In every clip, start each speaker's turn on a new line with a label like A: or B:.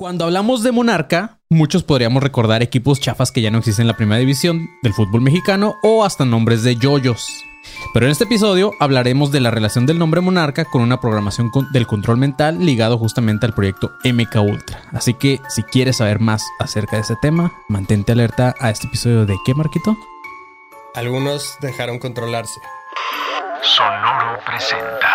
A: Cuando hablamos de Monarca, muchos podríamos recordar equipos chafas que ya no existen en la primera división del fútbol mexicano o hasta nombres de yoyos. Pero en este episodio hablaremos de la relación del nombre Monarca con una programación del control mental ligado justamente al proyecto MK Ultra. Así que si quieres saber más acerca de ese tema, mantente alerta a este episodio de ¿Qué, Marquito?
B: Algunos dejaron controlarse.
C: Sonoro presenta.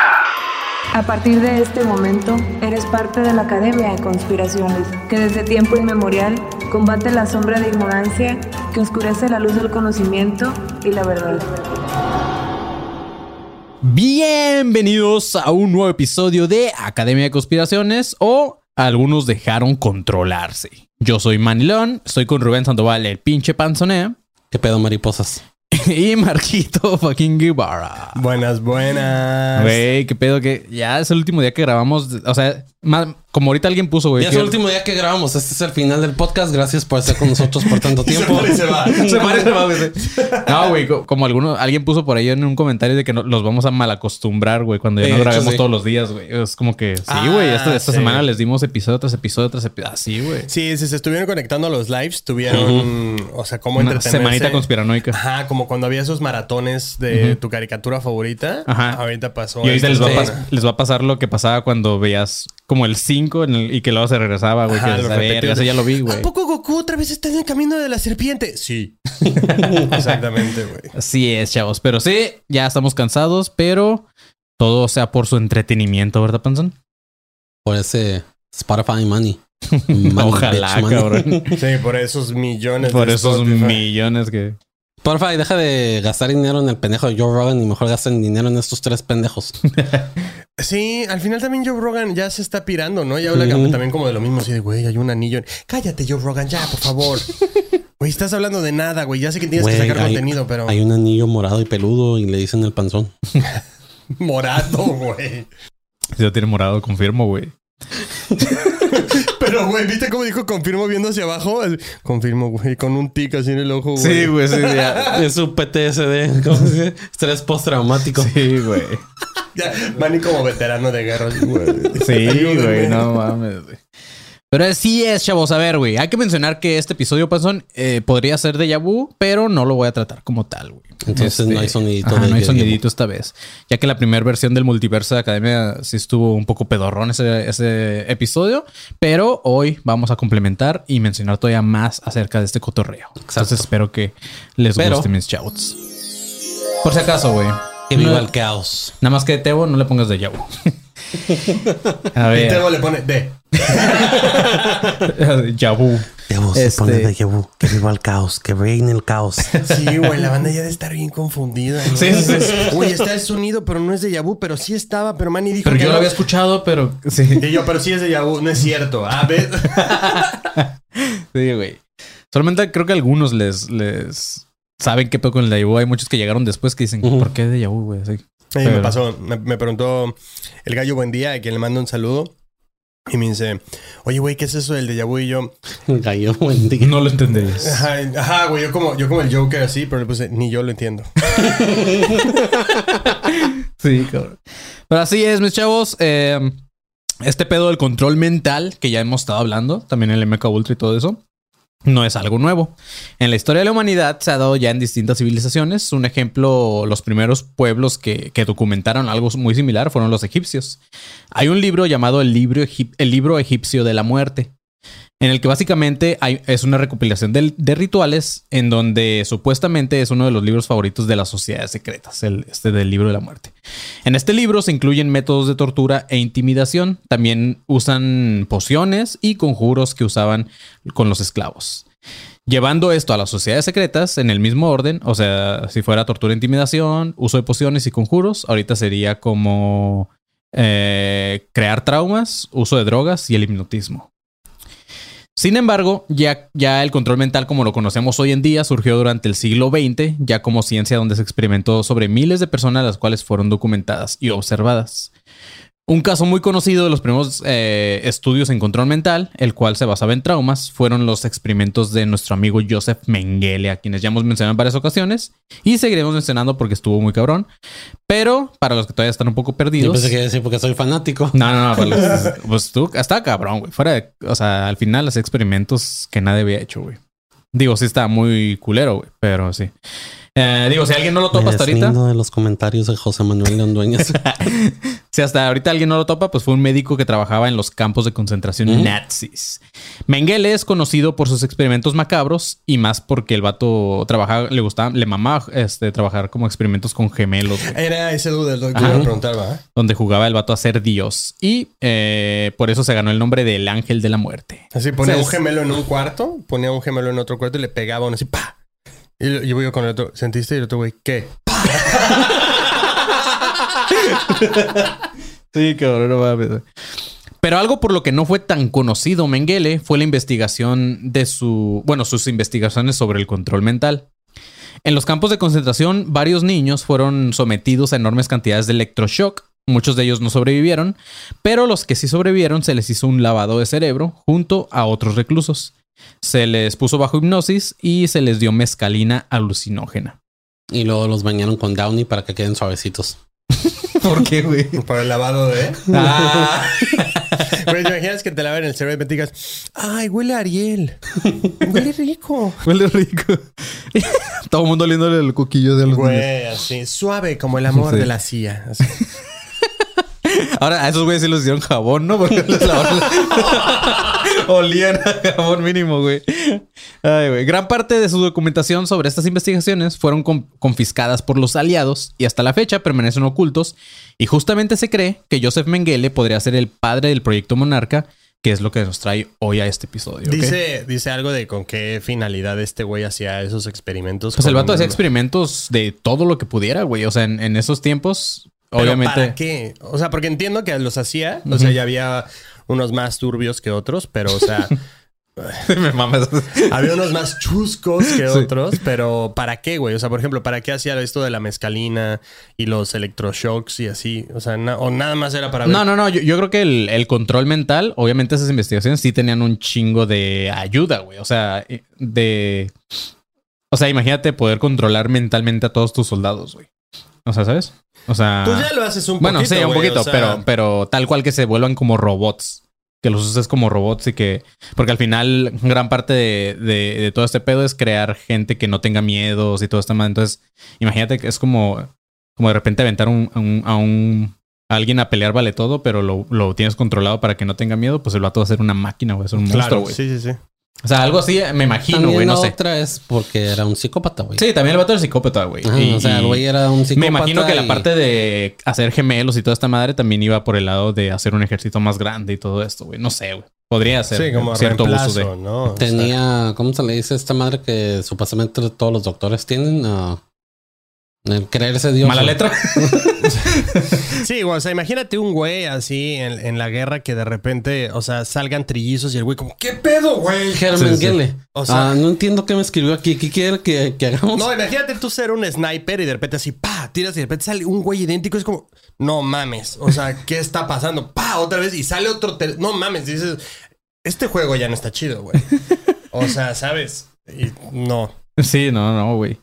D: A partir de este momento, eres parte de la Academia de Conspiraciones, que desde tiempo inmemorial combate la sombra de ignorancia que oscurece la luz del conocimiento y la verdad.
A: Bienvenidos a un nuevo episodio de Academia de Conspiraciones o algunos dejaron controlarse. Yo soy Manilón, estoy con Rubén Sandoval, el pinche panzonea.
E: ¿Qué pedo, mariposas?
A: y Marquito fucking Guevara.
B: Buenas, buenas.
A: Güey, qué pedo que ya es el último día que grabamos. O sea, como ahorita alguien puso, güey.
E: Ya es el último día que grabamos. Este es el final del podcast. Gracias por estar con nosotros por tanto tiempo.
B: se, va.
A: se va, güey. No, güey, como alguno, alguien puso por ahí en un comentario de que los vamos a malacostumbrar, güey, cuando ya no grabemos todos los días, güey. Es como que sí, güey. esta, esta semana les dimos episodio tras episodio tras episodio. Así, güey.
B: Sí, si se estuvieron conectando a los lives, tuvieron, o sea, como
A: Una semanita conspiranoica.
B: Ajá, como cuando había esos maratones de tu caricatura favorita. Ajá. Ahorita pasó.
A: Y ahorita les va, les va a pasar lo que pasaba cuando veías como el 5 y que luego se regresaba, güey. Ajá, que ya lo vi, güey.
B: ¿A poco Goku otra vez está en el camino de la serpiente? Sí. Exactamente, güey.
A: Así es, chavos. Pero sí, ya estamos cansados, pero todo sea por su entretenimiento, ¿verdad, Panzón?
E: Por ese Spotify money.
A: Ojalá, cabrón.
B: Sí, por esos millones.
A: Por esos millones que...
E: Porfa, y deja de gastar dinero en el pendejo de Joe Rogan y mejor gasten dinero en estos tres pendejos.
B: Sí, al final también Joe Rogan ya se está pirando, ¿no? Y habla también como de lo mismo, así de, güey, hay un anillo. Cállate, Joe Rogan, ya, por favor. Güey, estás hablando de nada, güey. Ya sé que tienes que sacar contenido, pero.
E: Hay un anillo morado y peludo y le dicen el panzón.
B: morado, güey.
A: Si lo tiene morado, confirmo, güey.
B: Pero, güey, ¿viste cómo dijo confirmo viendo hacia abajo? Confirmo, güey, con un tic así en el ojo, güey.
A: Sí, güey, sí, ya.
E: Es un PTSD. ¿Cómo se dice? Estrés postraumático.
A: Sí, güey.
B: ya, Manny como veterano de guerra, güey.
A: Sí, güey, no mames, güey. Pero sí es, chavos. A ver, güey. Hay que mencionar que este episodio, Panzón, eh, podría ser de Yabu, pero no lo voy a tratar como tal, güey.
E: Entonces no hay este, sonidito.
A: no hay sonidito esta vez. Ya que la primera versión del multiverso de Academia sí estuvo un poco pedorrón ese, episodio. Pero hoy vamos a complementar y mencionar todavía más acerca de este cotorreo. Entonces espero que les guste mis shouts. Por si acaso, güey.
E: Que viva el caos.
A: Nada más que de Tebo no le pongas de Yabu.
B: a ver. Y Tebo le pone de.
A: Yabu.
E: Yabu se pone este, de Yabu. Que viva el caos. Que reine el caos.
B: Sí, güey. La banda ya debe estar bien confundida.
A: Sí, sí, sí.
B: Uy, está el sonido, pero no es de Yabu. Pero sí estaba. Pero Manny dijo
A: pero
B: que
A: yo lo había escuchado, pero...
B: Sí. Y yo, pero sí es de Yabu. No es cierto. A ver.
A: sí, güey. Solamente creo que algunos les... les saben qué pedo con el de Yabu. Hay muchos que llegaron después que dicen, ¿por qué de Yabu, güey? Sí.
B: me pasó. Me, me, preguntó el gallo Buen Día, a quien le mando un saludo. Y me dice, oye, güey, ¿qué es eso del de vu? Y yo...
E: Gallo, buen día.
A: No lo entenderías.
B: Ajá, güey, yo como, yo como el Joker así, pero le puse, ni yo lo entiendo.
A: sí, cabrón. Pero así es, mis chavos. Eh, este pedo del control mental, que ya hemos estado hablando, también el MK Ultra y todo eso no es algo nuevo. En la historia de la humanidad se ha dado ya en distintas civilizaciones. Un ejemplo, los primeros pueblos que, documentaron algo muy similar fueron los egipcios. Hay un libro llamado el libro, el libro egipcio de la muerte, en el que básicamente hay, es una recopilación de, rituales en donde supuestamente es uno de los libros favoritos de las sociedades secretas, el, este del libro de la muerte. En este libro se incluyen métodos de tortura e intimidación, también usan pociones y conjuros que usaban con los esclavos. Llevando esto a las sociedades secretas en el mismo orden, o sea, si fuera tortura e intimidación, uso de pociones y conjuros, ahorita sería como eh, crear traumas, uso de drogas y el hipnotismo. Sin embargo, ya, el control mental como lo conocemos hoy en día surgió durante el siglo XX, ya como ciencia donde se experimentó sobre miles de personas las cuales fueron documentadas y observadas. Un caso muy conocido de los primeros eh, estudios en control mental, el cual se basaba en traumas, fueron los experimentos de nuestro amigo Joseph Mengele, a quienes ya hemos mencionado en varias ocasiones y seguiremos mencionando porque estuvo muy cabrón. Pero para los que todavía están un poco
E: Yo
A: perdidos.
E: pensé que iba a decir porque soy fanático.
A: No, no, no. Pues, pues tú, está cabrón, güey. Fuera de. O sea, al final hacía experimentos que nadie había hecho, güey. Digo, sí está muy culero, güey. Pero sí. Eh, digo, si alguien no lo topa hasta ahorita.
E: de los comentarios de José Manuel León Dueñas.
A: Si hasta ahorita alguien no lo topa, pues fue un médico que trabajaba en los campos de concentración nazis. Mengele es conocido por sus experimentos macabros y más porque el vato trabajaba, le gustaba, le mamaba este, trabajar como experimentos con gemelos, güey,
B: Era ese duda, lo que
A: Ajá.
B: iba a preguntar, ¿va?
A: donde jugaba el vato a ser Dios. Y eh, por eso se ganó el nombre del ángel de la muerte.
B: Así ponía
A: O sea,
B: un gemelo en un cuarto, ponía un gemelo en otro cuarto y le pegaba uno así, ¡pa! Y yo- voy con el otro, ¿sentiste? Y el otro güey, ¿qué?
A: Sí, cabrón, no mames. Pero algo por lo que no fue tan conocido Mengele fue la investigación de su, bueno, sus investigaciones sobre el control mental. En los campos de concentración, varios niños fueron sometidos a enormes cantidades de electroshock. Muchos de ellos no sobrevivieron, pero los que sí sobrevivieron se les hizo un lavado de cerebro junto a otros reclusos. Se les puso bajo hipnosis y se les dio mescalina alucinógena.
E: y luego los bañaron con Downy para que queden suavecitos.
A: ¿Por qué, güey?
B: Para el lavado de...
A: Ah.
B: Güey, ¿te imaginas que te laven el cerebro y te digas, ¡ay, huele a Ariel! ¡Huele rico!
A: Huele rico. Todo el mundo oliéndole el coquillo de los niños.
B: Güey, así, suave como el amor
A: Sí.
B: de la CIA. así.
A: Ahora, a esos güeyes sí les dieron jabón, ¿no? Porque les lavaron. Olían a jabón mínimo, güey. Ay, güey. Gran parte de su documentación sobre estas investigaciones fueron con- confiscadas por los aliados y hasta la fecha permanecen ocultos. Y justamente se cree que Joseph Mengele podría ser el padre del proyecto Monarca, que es lo que nos trae hoy a este episodio.
B: Dice, dice algo de con qué finalidad este güey hacía esos experimentos.
A: Pues el vato hacía experimentos de todo lo que pudiera, güey. O sea, en, en esos tiempos,
B: Pero
A: obviamente.
B: ¿Para qué? O sea, porque entiendo que los hacía. O sea, ya había unos más turbios que otros, pero, o sea,
A: Me mames.
B: había unos más chuscos que
A: Sí.
B: otros. Pero, ¿para qué, güey? O sea, por ejemplo, ¿para qué hacía esto de la mezcalina y los electroshocks y así? O sea, na- o nada más era para ver.
A: No, no, no. Yo, yo creo que el, el control mental, obviamente esas investigaciones sí tenían un chingo de ayuda, güey. O sea, eh, de... O sea, imagínate poder controlar mentalmente a todos tus soldados, güey. O sea, ¿sabes? O sea...
B: Tú ya lo haces un
A: bueno,
B: poquito.
A: sí, un
B: güey,
A: poquito,
B: o sea,
A: pero, pero tal cual que se vuelvan como robots. Que los uses como robots y que... Porque al final gran parte de, de- de todo este pedo es crear gente que no tenga miedos y todo esto más. Entonces, imagínate que es como... Como de repente aventar un- a un... A un a alguien a pelear vale todo, pero lo, lo tienes controlado para que no tenga miedo, pues el vato va a ser una máquina, güey. Es un monstruo,
B: Claro,
A: güey.
B: sí, sí, sí.
A: O sea, algo así me imagino, güey. No sé.
E: otra es porque era un psicópata, güey.
A: Sí, también el vato es psicópata, güey.
E: Ajá,
A: Y-
E: o sea, el güey era un psicópata.
A: me imagino que la parte de hacer gemelos y toda esta madre también iba por el lado de hacer un ejército más grande y todo esto, güey. No sé, güey. Podría ser
B: Sí, como
A: cierto
B: reemplazo,
A: uso de.
B: ¿no?
E: Tenía, ¿cómo se le dice a esta madre que supuestamente todos los doctores tienen? Ah, el creerse Dios.
A: Mala letra.
B: Sí, güey, o sea, imagínate un güey así en, en la guerra que de repente, o sea, salgan trillizos y el güey como, ¿qué pedo, güey?
E: Germán
A: Sí, sí.
E: Gele.
B: O sea-
E: Ah, no entiendo qué me escribió aquí. ¿Qué quiere que, que hagamos?
B: No, imagínate tú ser un sniper y de repente así, pa, tiras y de repente sale un güey idéntico. Es como, no mames. O sea, ¿qué está pasando? Pa, otra vez y sale otro. No mames. Dices, este juego ya no está chido, güey. O sea, ¿sabes? Y no.
A: Sí, no, no, güey.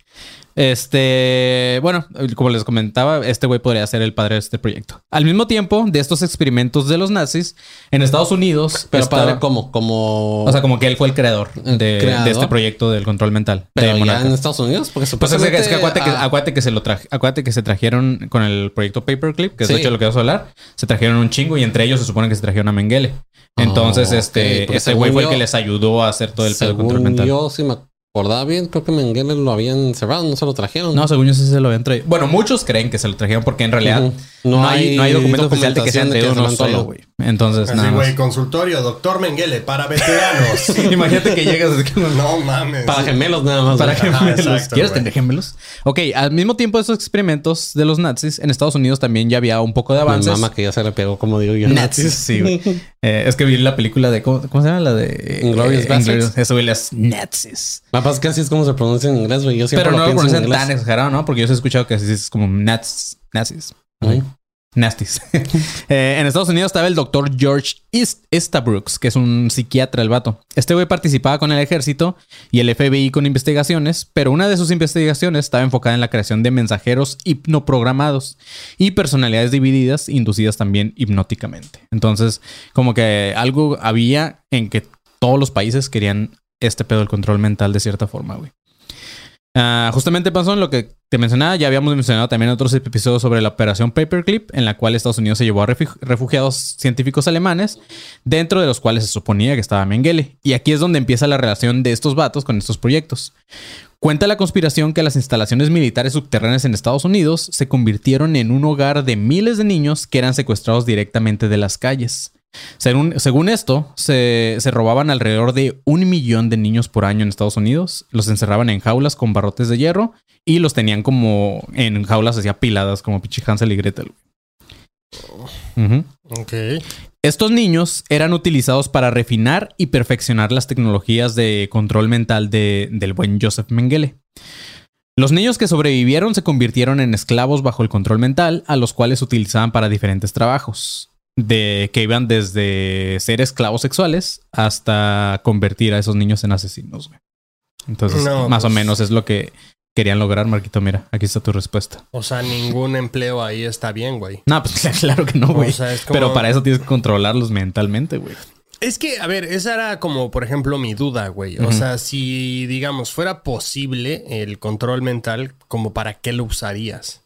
A: Este, bueno, como les comentaba, este güey podría ser el padre de este proyecto. Al mismo tiempo, de estos experimentos de los nazis, en Estados Unidos.
E: Pero
A: estaba-
E: padre, ¿cómo? Como...
A: O sea, como que él fue el creador de,
E: creador.
A: de este proyecto del control mental.
E: pero
A: de
E: ya
A: Monarca.
E: en Estados Unidos, porque
A: Pues es que,
E: supuestamente...
A: es que acuérdate, que,
E: ah,
A: acuérdate que se lo traje, acuérdate que se trajeron con el proyecto Paperclip, que es de
E: Sí.
A: hecho lo que vas a hablar, se trajeron un chingo y entre ellos se supone que se trajeron a Mengele. Entonces,
E: Oh,
A: este, este güey fue el que les ayudó a hacer todo el pedo de control mental.
E: yo, si me acordaba bien, creo que Mengele lo habían cerrado, no se lo trajeron.
A: No, según yo sí se lo habían traído. Bueno, muchos creen que se lo trajeron porque en realidad no, hay, no hay documento oficial de que se han traído
E: que
A: uno solo, güey. Entonces,
B: Así,
A: nada
B: güey, consultorio, doctor Mengele, para veteranos.
A: Imagínate que llegas como-
B: no mames.
E: Para gemelos nada más.
A: Para gemelos.
B: exacto,
A: ¿Quieres tener gemelos? Ok, al mismo tiempo de esos experimentos de los nazis, en Estados Unidos también ya había un poco de
E: Mi
A: avances.
E: mamá que ya se le pegó, como digo yo.
A: Nazis, sí, güey. Eh, es que vi la película de. ¿Cómo, cómo se llama? La de.
E: Inglourious
A: eh,
E: Basterds.
A: Inglourious- Eso, güey, las nazis.
E: La paz que así es como se pronuncia en inglés, güey. Yo siempre
A: Pero no lo pronuncian tan exagerado, ¿no? Porque yo he escuchado que así es como nats, nazis. Nasties. Eh, en Estados Unidos estaba el doctor George East Estabrooks, que es un psiquiatra el vato. Este güey participaba con el ejército y el FBI con investigaciones, pero una de sus investigaciones estaba enfocada en la creación de mensajeros hipnoprogramados y personalidades divididas, inducidas también hipnóticamente. Entonces, como que algo había en que todos los países querían este pedo del control mental de cierta forma, güey. Ah, justamente pasó en lo que te mencionaba, ya habíamos mencionado también otros episodios sobre la operación Paperclip, en la cual Estados Unidos se llevó a refugiados científicos alemanes, dentro de los cuales se suponía que estaba Mengele. Y aquí es donde empieza la relación de estos vatos con estos proyectos. Cuenta la conspiración que las instalaciones militares subterráneas en Estados Unidos se convirtieron en un hogar de miles de niños que eran secuestrados directamente de las calles. Según, esto, se, robaban alrededor de un millón de niños por año en Estados Unidos. Los encerraban en jaulas con barrotes de hierro y los tenían como en jaulas así apiladas, como Pichi Hansel y Gretel. Estos niños eran utilizados para refinar y perfeccionar las tecnologías de control mental del buen Joseph Mengele. Los niños que sobrevivieron se convirtieron en esclavos bajo el control mental, a los cuales utilizaban para diferentes trabajos de que iban desde ser esclavos sexuales hasta convertir a esos niños en asesinos. Entonces, más o pues menos es lo que querían lograr, Marquito. Mira, aquí está tu respuesta.
B: O sea, ningún empleo ahí está bien, güey.
A: No, pues claro que no, güey. Pero para eso tienes que controlarlos mentalmente, güey.
B: Es que, a ver, esa era como, por ejemplo, mi duda, güey. O sea, si, digamos, fuera posible el control mental, ¿como para qué lo usarías?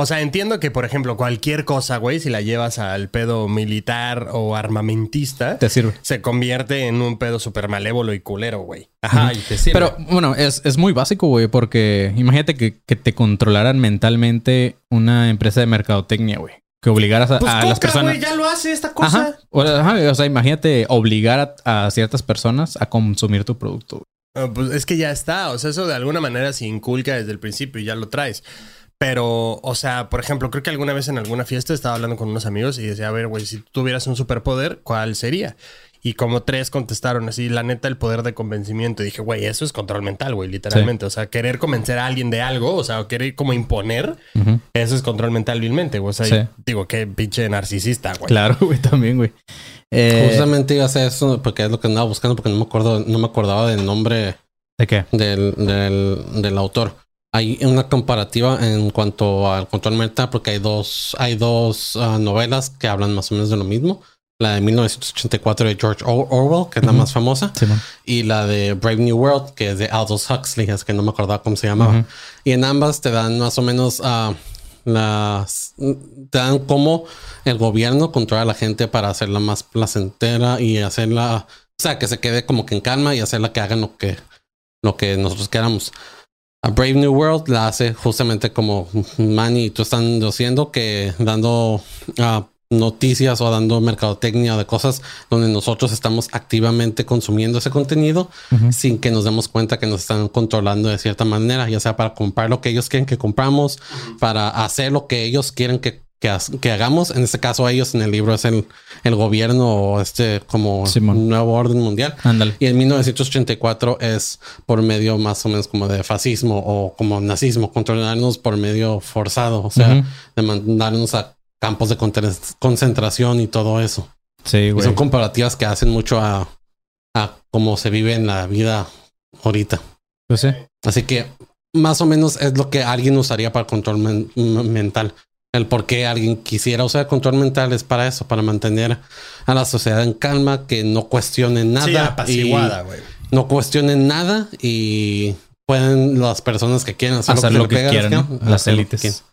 B: O sea, entiendo que, por ejemplo, cualquier cosa, güey, si la llevas al pedo militar o armamentista,
A: te sirve.
B: Se convierte en un pedo súper malévolo y culero, güey. Ajá, y te sirve.
A: Pero bueno, es, muy básico, güey, porque imagínate que, te controlaran mentalmente una empresa de mercadotecnia, güey. Que obligaras a,
B: pues
A: las personas.
B: ya lo hace esta cosa.
A: Ajá. O, sea, imagínate obligar a, ciertas personas a consumir tu producto.
B: Ah, pues es que ya está. O sea, eso de alguna manera se inculca desde el principio y ya lo traes. Pero, o sea, por ejemplo, creo que alguna vez en alguna fiesta estaba hablando con unos amigos y decía, a ver, güey, si tú tuvieras un superpoder, ¿cuál sería? Y como tres contestaron así, la neta, el poder de convencimiento. Y dije, güey, eso es control mental, güey, literalmente. O sea, querer convencer a alguien de algo, o sea, querer como imponer, eso es control mental vilmente, güey. O sea, digo, qué pinche narcisista, güey.
A: Claro, güey, también, güey.
E: Eh, Justamente iba a hacer eso porque es lo que andaba buscando, porque no me acuerdo, no me acordaba del nombre.
A: ¿De qué?
E: Del, del, del autor hay una comparativa en cuanto al control mental porque hay dos, hay dos ah, novelas que hablan más o menos de lo mismo. La de 1984 de George Orwell, que es la más famosa, y la de Brave New World, que es de Aldous Huxley, es que no me acordaba cómo se llamaba. Y en ambas te dan más o menos uh, las, te dan cómo el gobierno controla a la gente para hacerla más placentera y hacerla, o sea, que se quede como que en calma y hacerla que hagan lo que, lo que nosotros queramos. A Brave New World la hace justamente como Manny y tú están diciendo que dando uh, noticias o dando mercadotecnia de cosas donde nosotros estamos activamente consumiendo ese contenido sin que nos demos cuenta que nos están controlando de cierta manera, ya sea para comprar lo que ellos quieren que compramos, para hacer lo que ellos quieren que que, hagamos. En este caso, ellos en el libro es el, el gobierno o este como nuevo orden mundial. Y en 1984 es por medio más o menos como de fascismo o como nazismo, controlarnos por medio forzado, o sea, de mandarnos a campos de concentración y todo eso.
A: Sí,
E: son comparativas que hacen mucho a, a cómo se vive en la vida ahorita.
A: Pues sí.
E: Así que más o menos es lo que alguien usaría para control mental el por qué alguien quisiera usar control mental es para eso, para mantener a la sociedad en calma, que no cuestionen nada.
B: Sí,
E: No cuestionen nada y pueden las personas que quieran
A: hacer, lo, que, quieran, las élites.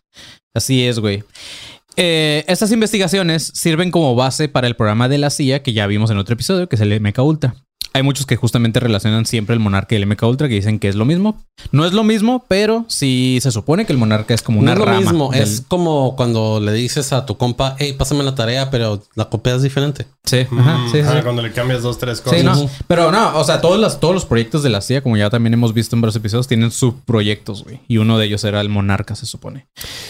A: Así es, güey. Eh, estas investigaciones sirven como base para el programa de la CIA que ya vimos en otro episodio, que es el MK Ultra. Hay muchos que justamente relacionan siempre el monarca y el MK Ultra que dicen que es lo mismo. No es lo mismo, pero sí se supone que el monarca es como una no es lo mismo.
E: Es como cuando le dices a tu compa, hey, pásame la tarea, pero la copia es diferente.
A: Sí, ajá, sí,
B: sí. Cuando le cambias dos, tres cosas.
A: Sí, no. Pero no, o sea, todos los, todos los proyectos de la CIA, como ya también hemos visto en varios episodios, tienen subproyectos, güey. Y uno de ellos era el monarca, se supone.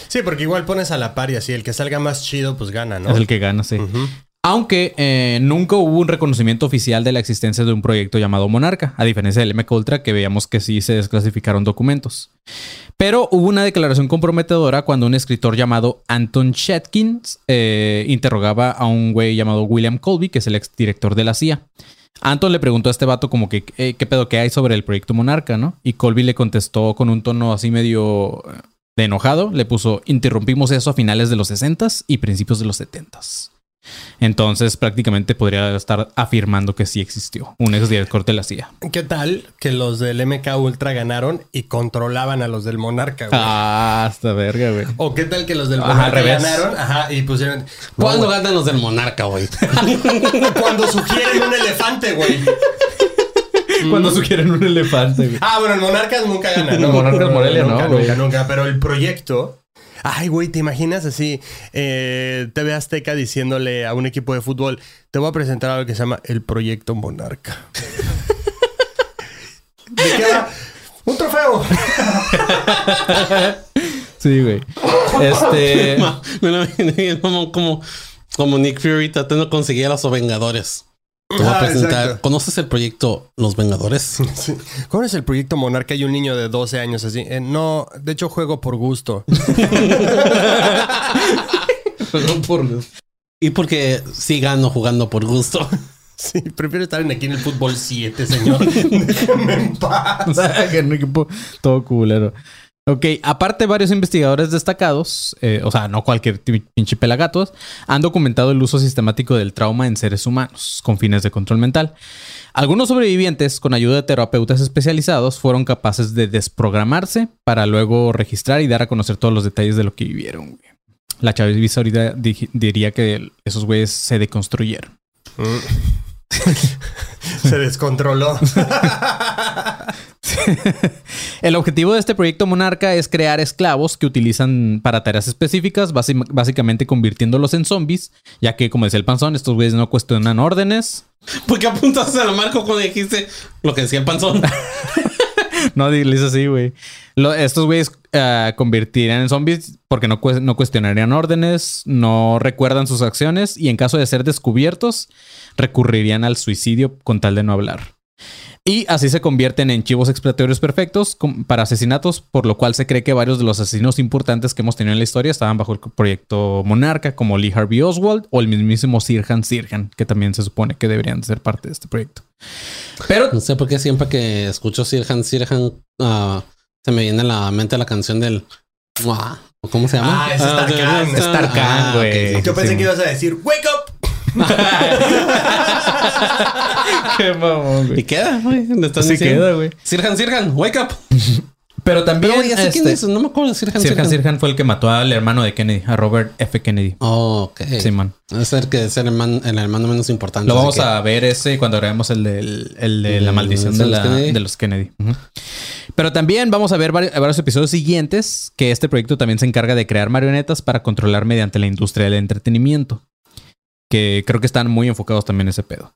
B: Sí, porque igual pones a la par y así, el que salga más chido, pues gana, ¿no?
A: Es el que gana, sí. Aunque eh, nunca hubo un reconocimiento oficial de la existencia de un proyecto llamado Monarca, a diferencia del MK Ultra que veíamos que sí se desclasificaron documentos. Pero hubo una declaración comprometedora cuando un escritor llamado Anton Shetkins eh, interrogaba a un güey llamado William Colby, que es el exdirector de la CIA. Anton le preguntó a este vato como que eh, qué pedo que hay sobre el proyecto Monarca, ¿no? Y Colby le contestó con un tono así medio de enojado, le puso interrumpimos eso a finales de los 60s y principios de los 70s. Entonces prácticamente podría estar afirmando que sí existió un ex director de la CIA.
B: ¿Qué tal que los del MK Ultra ganaron y controlaban a los del Monarca, güey?
A: Ah, hasta verga, güey.
B: O qué tal que los del
A: Ajá,
B: Monarca
A: al revés.
B: ganaron ajá, y pusieron.
E: ¿Cuándo
B: No,
E: ganan los del Monarca, güey?
B: Cuando sugieren un elefante, güey.
A: Cuando sugieren un elefante, güey.
B: Ah, bueno, el Monarcas nunca gana, ¿no?
A: Monarcas Morelia,
B: nunca,
A: no, güey.
B: Nunca, nunca. Pero el proyecto. Ay, güey, ¿te imaginas así? Eh, TV Azteca diciéndole a un equipo de fútbol: Te voy a presentar algo que se llama el Proyecto Monarca. ¿De qué va? ¡Un trofeo!
A: Sí, güey. Este.
E: Me lo como, como Nick Fury tratando de conseguir a los Vengadores. Te voy a
B: Ah,
E: presentar. ¿Conoces el proyecto Los Vengadores?
B: Sí. ¿Cómo es el Proyecto Monarca? Hay un niño de 12 años así. Eh, no, de hecho juego por gusto.
E: y porque sí gano jugando por gusto.
B: Sí, prefiero estar en aquí en el fútbol 7, señor. Déjame en paz.
A: que un equipo todo culero. Ok, aparte varios investigadores destacados, eh, o sea, no cualquier pinche pelagatos, han documentado el uso sistemático del trauma en seres humanos con fines de control mental. Algunos sobrevivientes, con ayuda de terapeutas especializados, fueron capaces de desprogramarse para luego registrar y dar a conocer todos los detalles de lo que vivieron. güey. La chaviza ahorita di- diría que esos güeyes se deconstruyeron.
B: Se descontroló.
A: El objetivo de este proyecto Monarca es crear esclavos que utilizan para tareas específicas, básicamente convirtiéndolos en zombies, ya que, como decía el panzón, estos güeyes no cuestionan órdenes.
E: ¿Por qué apuntaste a la marco cuando dijiste lo que decía el panzón?
A: No diles así, güey. Estos güeyes ah, convertirían en zombies porque no, no cuestionarían órdenes, no recuerdan sus acciones y en caso de ser descubiertos, recurrirían al suicidio con tal de no hablar. Y así se convierten en chivos expiatorios perfectos para asesinatos, por lo cual se cree que varios de los asesinos importantes que hemos tenido en la historia estaban bajo el proyecto Monarca, como Lee Harvey Oswald o el mismísimo Sirhan Sirhan, que también se supone que deberían ser parte de este proyecto. Pero
E: No sé por qué siempre que escucho Sirhan Sirhan ah, se me viene a la mente la canción del Mua, ¿o ¿Cómo se llama?
B: Ah, es Starkan.
E: de-
A: Starkan,
E: Ah,
A: güey.
E: sí.
B: Yo pensé
A: Sí.
B: que ibas a decir, ¡Wake up!
A: Qué mamón,
E: Y queda, güey. Le están
A: Sí
E: diciendo.
A: queda, güey.
E: Sirhan Sirhan, wake up.
A: Pero también.
E: Pero, güey, ¿así quién
A: este,
E: es? No me acuerdo de Sirhan
A: Sirhan
E: Sirhan.
A: Sirhan fue el que mató al hermano de Kennedy, a Robert F. Kennedy.
E: Oh, ok.
A: Simón.
E: Es el que es el hermano, el hermano menos importante.
A: Lo
E: así
A: vamos
E: que-
A: a ver ese cuando grabemos el, de la
E: ¿De
A: maldición de, la-
E: Kennedy?
A: de los Kennedy. Pero también vamos a ver vari- varios episodios siguientes que este proyecto también se encarga de crear marionetas para controlar mediante la industria del entretenimiento. Que creo que están muy enfocados también en ese pedo.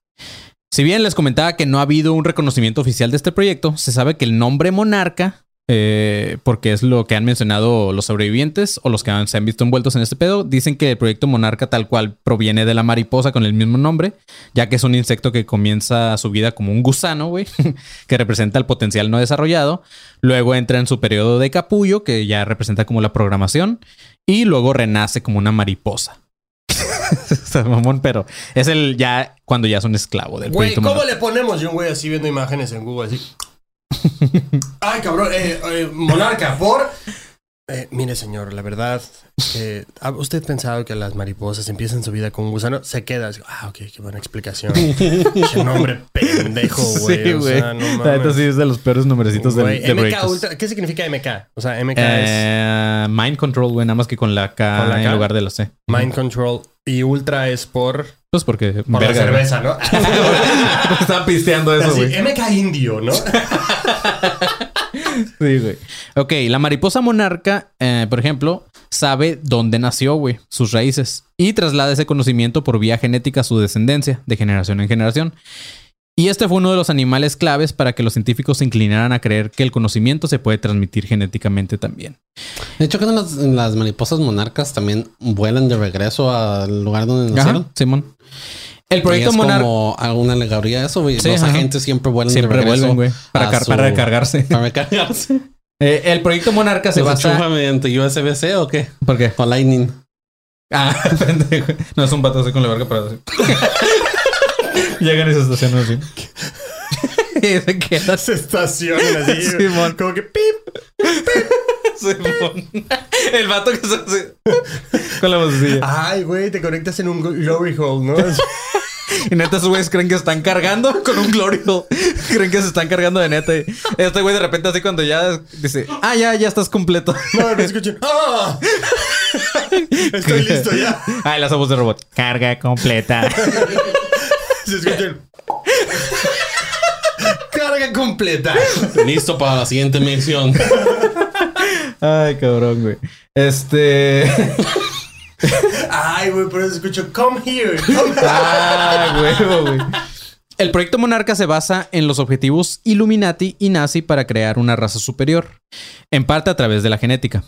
A: Si bien les comentaba que no ha habido un reconocimiento oficial de este proyecto, se sabe que el nombre Monarca, eh, porque es lo que han mencionado los sobrevivientes o los que se han visto envueltos en este pedo, dicen que el proyecto Monarca tal cual proviene de la mariposa con el mismo nombre, ya que es un insecto que comienza su vida como un gusano, güey, que representa el potencial no desarrollado, luego entra en su periodo de capullo, que ya representa como la programación, y luego renace como una mariposa. Está mamón, pero es el ya cuando ya es un esclavo del
B: Güey, ¿cómo le ponemos? Y un güey así viendo imágenes en Google, así. Ay, cabrón, eh, eh, monarca, por. Eh, mire, señor, la verdad, ¿ha usted pensado que las mariposas empiezan su vida con un gusano? Se queda así, ah, ok, qué buena explicación. Ese nombre pendejo, güey.
A: Sí,
B: o
A: güey.
B: sea, no mames.
A: sí es de los peores numerecitos del- de,
B: MK. Ultra, ¿qué significa MK? O sea, MK es
A: Eh, mind Control, güey, nada más que con la K,
B: ¿Con la K?
A: en lugar de la C.
B: Mind Control y Ultra es por,
A: Pues porque...
B: por la
A: verga,
B: cerveza, ¿no?
A: Están pisteando eso, güey.
B: MK Indio, ¿no?
A: Sí, güey. Ok, la mariposa monarca, eh, por ejemplo, sabe dónde nació, güey, sus raíces. Y traslada ese conocimiento por vía genética a su descendencia, de generación en generación. Y este fue uno de los animales claves para que los científicos se inclinaran a creer que el conocimiento se puede transmitir genéticamente también.
E: De hecho, que las, las mariposas monarcas también vuelan de regreso al lugar donde nacieron.
A: Simón. El proyecto Monarca.
E: como alguna alegoría de eso, güey.
A: Sí,
E: Los
A: ajá.
E: agentes siempre vuelan
A: Siempre
E: de regreso.
A: vuelven, güey. Para,
E: su-
A: para recargarse.
E: Para recargarse.
A: Eh, el proyecto Monarca se
E: ¿Se
A: basa.
E: enchufa mediante USB-C o qué?
A: ¿Por qué?
E: O Lightning.
A: Ah, pendejo. No es un así con la verga para así. Llegan y se estacionan así. y se queda
B: Se estacionan así.
A: Simón.
B: Como que pip.
A: Simón. El vato que se hace con la vocecilla.
B: Ay, güey, te conectas en un glory hole, ¿no?
A: Y neta, esos güeyes creen que están cargando con un Glory Hole. Creen que se están cargando de neta. Y este güey de repente así cuando ya dice, ah, ya, ya estás completo.
B: No, me escuchen. ¡Ah! Estoy listo ya.
A: Ay, las voz de robot. Carga completa.
B: Se. Carga completa.
E: Listo para la siguiente misión.
A: Ay, cabrón, güey. Este.
B: Ay, güey, por eso escucho come here. Come
A: Ah, huevo, güey. El proyecto Monarca se basa en los objetivos Illuminati y Nazi para crear una raza superior, en parte a través de la genética.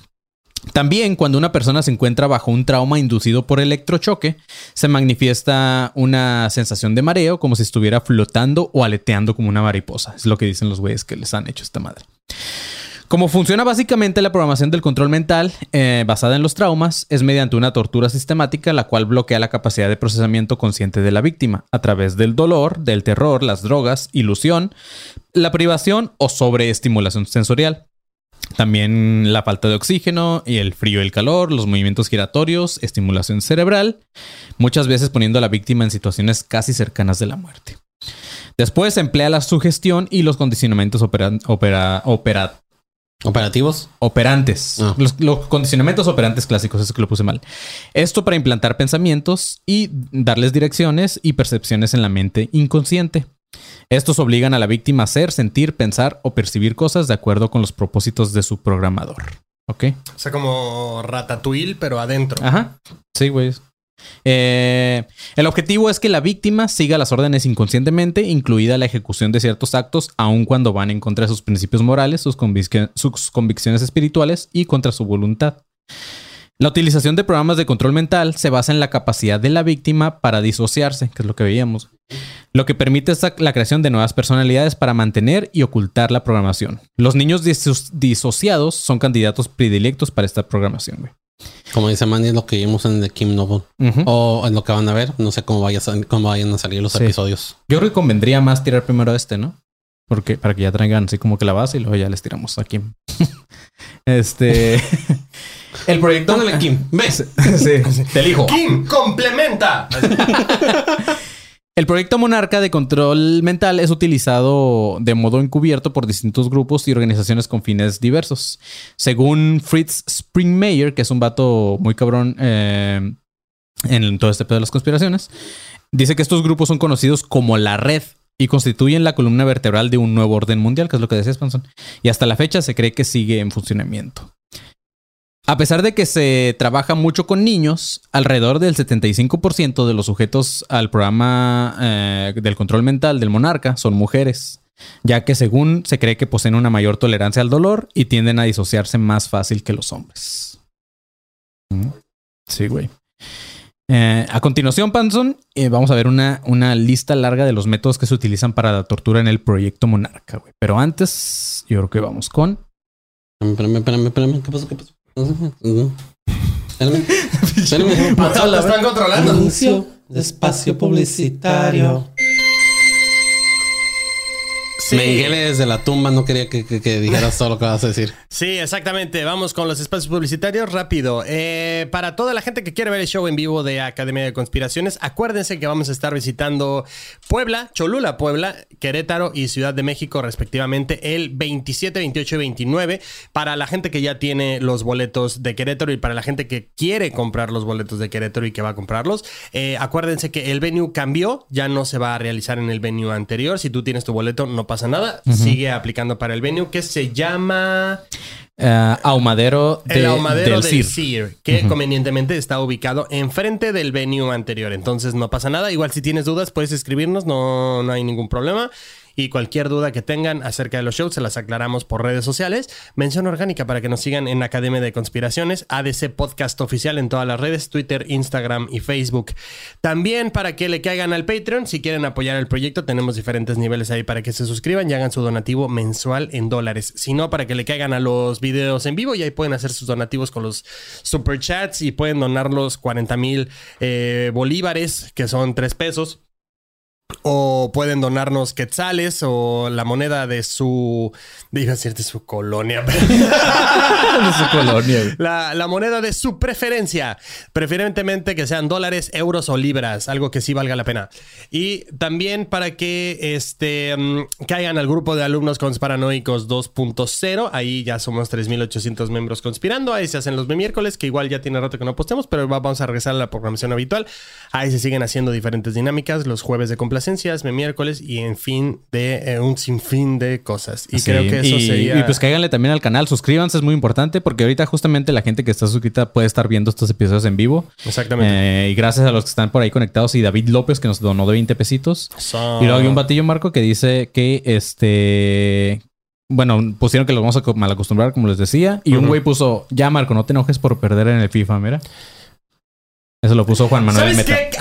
A: También cuando una persona se encuentra bajo un trauma inducido por electrochoque, se manifiesta una sensación de mareo como si estuviera flotando o aleteando como una mariposa. Es lo que dicen los güeyes que les han hecho esta madre. Como funciona básicamente la programación del control mental eh, basada en los traumas, es mediante una tortura sistemática la cual bloquea la capacidad de procesamiento consciente de la víctima a través del dolor, del terror, las drogas, ilusión, la privación o sobreestimulación sensorial. También la falta de oxígeno y el frío y el calor, los movimientos giratorios, estimulación cerebral, muchas veces poniendo a la víctima en situaciones casi cercanas de la muerte. Después se emplea la sugestión y los condicionamientos opera- opera- opera-
E: ¿Operativos?
A: operantes.
E: Ah.
A: Los, los condicionamientos operantes clásicos, eso que lo puse mal. Esto para implantar pensamientos y darles direcciones y percepciones en la mente inconsciente. Estos obligan a la víctima a hacer, sentir, pensar o percibir cosas de acuerdo con los propósitos de su programador. ¿Ok?
B: O sea, como ratatouille, pero adentro.
A: Ajá. Sí, güey. Eh, el objetivo es que la víctima siga las órdenes inconscientemente, incluida la ejecución de ciertos actos, aun cuando van en contra de sus principios morales, sus, convic- sus convicciones espirituales y contra su voluntad. La utilización de programas de control mental se basa en la capacidad de la víctima para disociarse, que es lo que veíamos, lo que permite esta- la creación de nuevas personalidades para mantener y ocultar la programación. Los niños diso- disociados son candidatos predilectos para esta programación. güey.
E: Como dice Manny, es lo que vimos en The Kim Noble.
A: Ujú.
E: O en lo que van a ver. No sé cómo, vaya a cómo vayan a salir los
A: Sí.
E: episodios.
A: Yo creo que convendría más tirar primero este, ¿no? Porque para que ya traigan así como que la base y luego ya les tiramos aquí. este. El proyecto.
E: Kim. ¿Ves?
A: sí, te elijo.
B: Kim, complementa.
A: El proyecto Monarca de control mental es utilizado de modo encubierto por distintos grupos y organizaciones con fines diversos. Según Fritz Springmeier, que es un vato muy cabrón eh, en todo este pedo de las conspiraciones, dice que estos grupos son conocidos como la red y constituyen la columna vertebral de un nuevo orden mundial, que es lo que decía Spanson. Y hasta la fecha se cree que sigue en funcionamiento. A pesar de que se trabaja mucho con niños, alrededor del 75% de los sujetos al programa eh, del control mental del monarca son mujeres, ya que según se cree que poseen una mayor tolerancia al dolor y tienden a disociarse más fácil que los hombres. Mm. Sí, güey. Eh, a continuación, Panson, eh, vamos a ver una, una lista larga de los métodos que se utilizan para la tortura en el proyecto Monarca, güey. Pero antes, yo creo que vamos con
E: Espérame, espérame, espérame. ¿Qué pasó? ¿Qué pasó?
B: Están controlando.
E: Anuncio de espacio publicitario.
B: Sí.
E: Miguel desde la tumba no quería que, que- que dijeras todo lo que vas a decir.
B: Sí, exactamente. Vamos con los espacios publicitarios rápido. Eh, para toda la gente que quiere ver el show en vivo de Academia de Conspiraciones, acuérdense que vamos a estar visitando Puebla, Cholula, Puebla, Querétaro y Ciudad de México respectivamente el 27, 28 y 29. Para la gente que ya tiene los boletos de Querétaro y para la gente que quiere comprar los boletos de Querétaro y que va a comprarlos, eh, acuérdense que el venue cambió, ya no se va a realizar en el venue anterior. Si tú tienes tu boleto, no pasa pasa nada. Sigue aplicando para el venue que se llama
A: Eh, ahumadero de,
B: el ahumadero
A: del
B: del
A: CIR.
B: CIR, que convenientemente está ubicado enfrente del venue anterior. Entonces no pasa nada. Igual si tienes dudas puedes escribirnos, no, no hay ningún problema. Y cualquier duda que tengan acerca de los shows se las aclaramos por redes sociales. Mención orgánica para que nos sigan en Academia de Conspiraciones, ADC Podcast Oficial en todas las redes, Twitter, Instagram y Facebook. También para que le caigan al Patreon, si quieren apoyar el proyecto, tenemos diferentes niveles ahí para que se suscriban y hagan su donativo mensual en dólares. Si no, para que le caigan a los videos en vivo y ahí pueden hacer sus donativos con los superchats y pueden donar los 40 mil eh, bolívares, que son 3 pesos. O pueden donarnos quetzales o la moneda de su. A decir de su colonia.
A: De su colonia.
B: La, la moneda de su preferencia. Preferentemente que sean dólares, euros o libras. Algo que sí valga la pena. Y también para que este, mm, caigan al grupo de alumnos consparanoicos 2.0. Ahí ya somos 3.800 miembros conspirando. Ahí se hacen los miércoles, que igual ya tiene rato que no postemos, pero va- vamos a regresar a la programación habitual. Ahí se siguen haciendo diferentes dinámicas. Los jueves de complacencias, miércoles y en fin de eh, un sinfín de cosas. Y
A: Sí,
B: creo que eso
A: y,
B: sería.
A: y pues cáiganle también al canal, suscríbanse, es muy importante porque ahorita justamente la gente que está suscrita puede estar viendo estos episodios en vivo.
B: Exactamente.
A: Eh, y gracias a los que están por ahí conectados y David López que nos donó de 20 pesitos.
B: So-
A: Y luego hay un batillo Marco que dice que este... Bueno, pusieron que los vamos a co- malacostumbrar, como les decía. Y un güey puso, ya Marco, no te enojes por perder en el FIFA, mira. Eso lo puso Juan Manuel
B: ¿Sabes
A: Meta.
B: qué?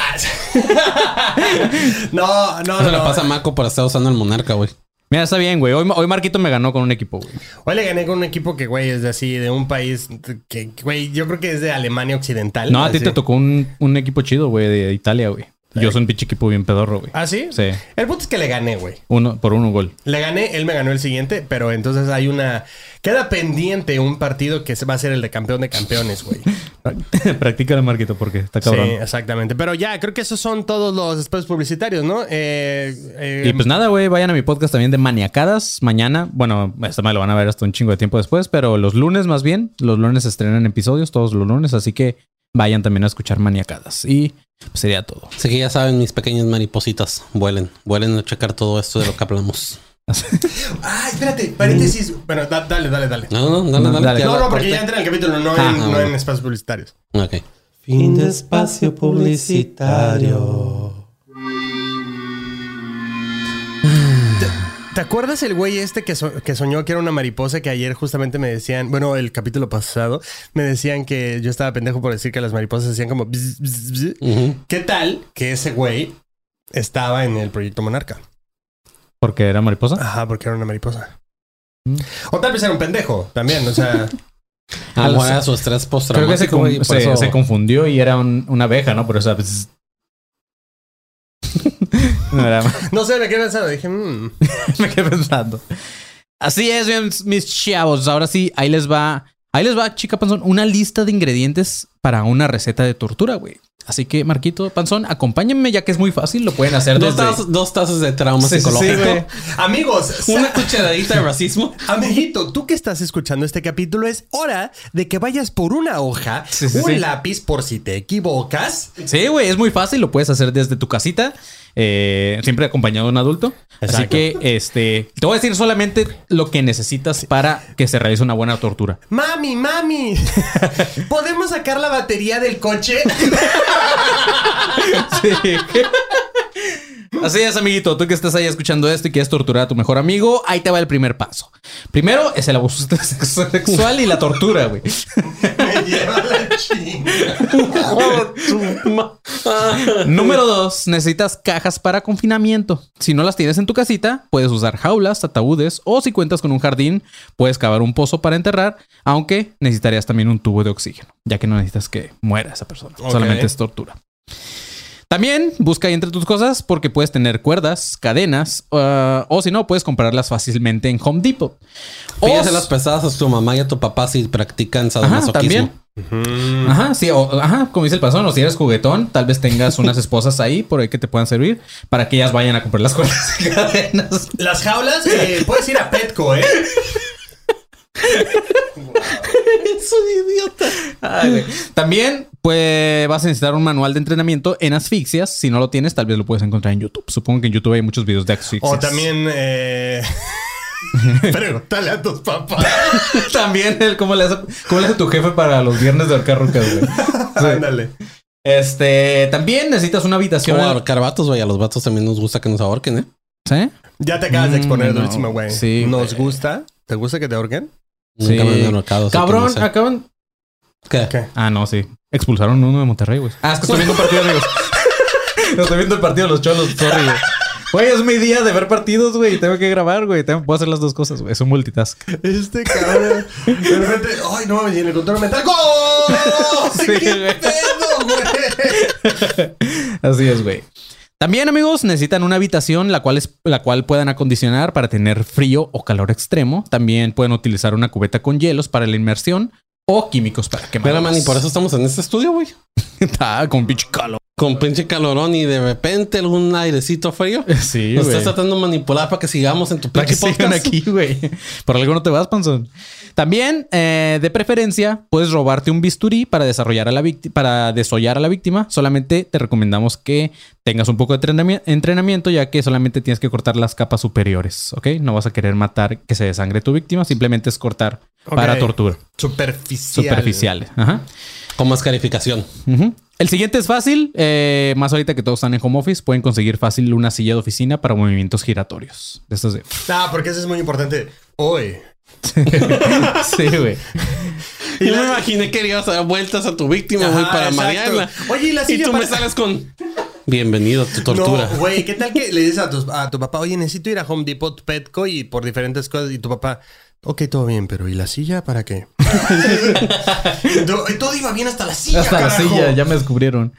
B: no, no,
E: Eso le
B: no.
E: pasa a Marco por estar usando el monarca, güey.
A: Mira, está bien, güey. Hoy, hoy Marquito me ganó con un equipo, güey.
B: Hoy le gané con un equipo que, güey, es de así, de un país que, güey, yo creo que es de Alemania Occidental.
A: No, a ti te tocó un, un equipo chido, güey, de Italia, güey. Yo soy un pinche equipo bien pedorro, güey.
B: ¿Ah, sí?
A: Sí.
B: El punto es que le gané, güey.
A: Uno, por uno gol.
B: Le gané, él me ganó el siguiente, pero entonces hay una... Queda pendiente un partido que va a ser el de campeón de campeones, güey.
A: Practica el Marquito porque está cabrón.
B: Sí, exactamente. Pero ya, creo que esos son todos los espacios publicitarios, ¿no? Eh, eh,
A: Y pues nada, güey, vayan a mi podcast también de Maniacadas mañana. Bueno, esto me lo van a ver hasta un chingo de tiempo después, pero los lunes más bien. Los lunes estrenan episodios, todos los lunes, así que vayan también a escuchar Maniacadas. Y sería todo.
E: Así que ya saben, mis pequeñas maripositas, vuelen, vuelen a checar todo esto de lo que hablamos.
B: Ah, espérate, paréntesis. Bueno, da- dale, dale, dale.
E: No, no, dale,
A: No,
E: dale.
A: dale.
B: No, no, porque ya entra en el capítulo, no,
A: Ah,
B: en,
E: ah,
B: no en espacios publicitarios.
E: Ok.
F: Fin de espacio publicitario.
B: ¿Te acuerdas el güey este que, so- que soñó que era una mariposa que ayer justamente me decían, bueno, el capítulo pasado, me decían que yo estaba pendejo por decir que las mariposas hacían como... bzz, bzz, bzz?
E: Ujú.
B: ¿Qué tal que ese güey estaba en el proyecto Monarca?
A: Porque era mariposa.
B: Ajá, porque era una mariposa.
A: Mm.
B: O tal vez era un pendejo también, o sea...
E: A lo
A: Al-
E: mejor era su estrés
A: Creo que se, con- se,
E: eso-
A: se confundió y era un- una abeja, ¿no? Por eso. pues, no era
B: No sé, me quedé pensando, dije, mm,
A: me quedé pensando. Así es, mis chavos. Ahora sí, ahí les va. Ahí les va, chica Panzón, una lista de ingredientes para una receta de tortura, güey. Así que, Marquito Panzón, acompáñenme ya que es muy fácil. Lo pueden hacer
E: Dos,
A: desde...
E: tazas, dos tazas de trauma
A: Sí,
E: psicológico.
A: güey.
B: amigos,
E: una cucharadita de racismo.
B: Amiguito, tú que estás escuchando este capítulo, es hora de que vayas por una hoja,
A: Sí, sí,
B: un
A: sí.
B: lápiz por si te equivocas.
A: Sí, güey, es muy fácil. Lo puedes hacer desde tu casita. Eh, siempre acompañado de un adulto. Así que, este... Te voy a decir solamente lo que necesitas para que se realice una buena tortura.
B: Mami, mami, ¿podemos sacar la batería del coche?
A: Así es, amiguito. Tú que estás ahí escuchando esto y quieres torturar a tu mejor amigo, ahí te va el primer paso. Primero es el abuso sexual y la tortura, güey.
B: Me lleva la chinga.
A: Número dos, necesitas cajas para confinamiento. Si no las tienes en tu casita, puedes usar jaulas, ataúdes o si cuentas con un jardín, puedes cavar un pozo para enterrar, aunque necesitarías también un tubo de oxígeno, ya que no necesitas que muera esa persona. Solamente es tortura. También busca ahí entre tus cosas porque puedes tener cuerdas, cadenas uh, o si no, puedes comprarlas fácilmente en Home Depot. O-
E: Pídese las pesadas a tu mamá y a tu papá si practican
A: Ajá,
E: sadomasoquismo.
A: también. Ajá, sí, o- ajá, como dice el pasón, o si eres juguetón, tal vez tengas unas esposas ahí por ahí que te puedan servir para que ellas vayan a comprar las cuerdas y cadenas.
B: Las jaulas, eh, puedes ir a Petco, ¿eh?
E: Es un idiota.
A: Ay. También, pues, vas a necesitar un manual de entrenamiento en asfixias. Si no lo tienes, tal vez lo puedes encontrar en YouTube. Supongo que en YouTube hay muchos videos de asfixias.
B: O también, eh... Pregúntale a tus papás.
A: también, el, ¿cómo, le hace, ¿cómo le hace tu jefe para los viernes de ahorcar güey?
B: Ándale.
A: Este, también necesitas una habitación.
E: Como ahorcar vatos, güey. A los vatos también nos gusta que nos ahorquen, ¿eh?
A: ¿Sí?
B: Ya te acabas de exponer
A: Mm, no.
B: durísimo, güey.
A: Sí,
B: ¿Nos
A: güey.
B: gusta? ¿Te gusta que te ahorquen?
A: Sí. Cabrón,
E: no sé.
A: acaban.
E: ¿Qué?
B: ¿Qué?
A: Ah, no, sí. Expulsaron uno de Monterrey, güey. Ah, es que estoy viendo un partido, amigos. estoy viendo el partido de los cholos, sorry, güey. Güey, es mi día de ver partidos, güey. Tengo que grabar, güey. Tengo, puedo hacer las dos cosas, güey. Es un multitask.
B: Este cabrón. De repente, ay, no, y en el control mental, ¡Gol!
A: Sí,
B: ¡Qué
A: güey.
B: pedo, güey!
A: Así es, güey. También, amigos, necesitan una habitación la cual, es, la cual puedan acondicionar para tener frío o calor extremo. También pueden utilizar una cubeta con hielos para la inmersión o químicos para quemar.
E: Mira, man, y por eso estamos en este estudio, güey.
A: Ah, con pinche calor.
E: Con pinche calorón y de repente algún airecito frío.
A: Sí,
E: Nos
A: güey.
E: estás tratando de manipular para que sigamos en tu
A: Para que sigan aquí, güey. Por algo no te vas, Panzón. También, eh, de preferencia, puedes robarte un bisturí para desarrollar a la víctima, para desollar a la víctima. Solamente te recomendamos que tengas un poco de entrenami- entrenamiento, ya que solamente tienes que cortar las capas superiores, ¿ok? No vas a querer matar que se desangre tu víctima, simplemente es cortar para tortura.
B: Superficial.
A: Superficiales. Ajá.
E: Con más calificación.
A: Ujú. El siguiente es fácil. eh, más ahorita que todos están en home office, pueden conseguir fácil una silla de oficina para movimientos giratorios. De estos de.
B: Ah, porque eso es muy importante. Hoy.
A: sí, güey.
E: Y yo me imaginé que ibas a dar vueltas a tu víctima, güey, para
B: exacto.
E: marearla.
B: Oye, y la
E: Y
B: silla
E: tú me
B: para-
E: sales con... Bienvenido a tu tortura.
B: No, güey, ¿qué tal que le dices a tu, a tu papá, oye, necesito ir a Home Depot, Petco y por diferentes cosas? Y tu papá, ok, todo bien, pero ¿y la silla para qué? todo, todo iba bien hasta la silla,
A: Hasta la silla, ya me descubrieron.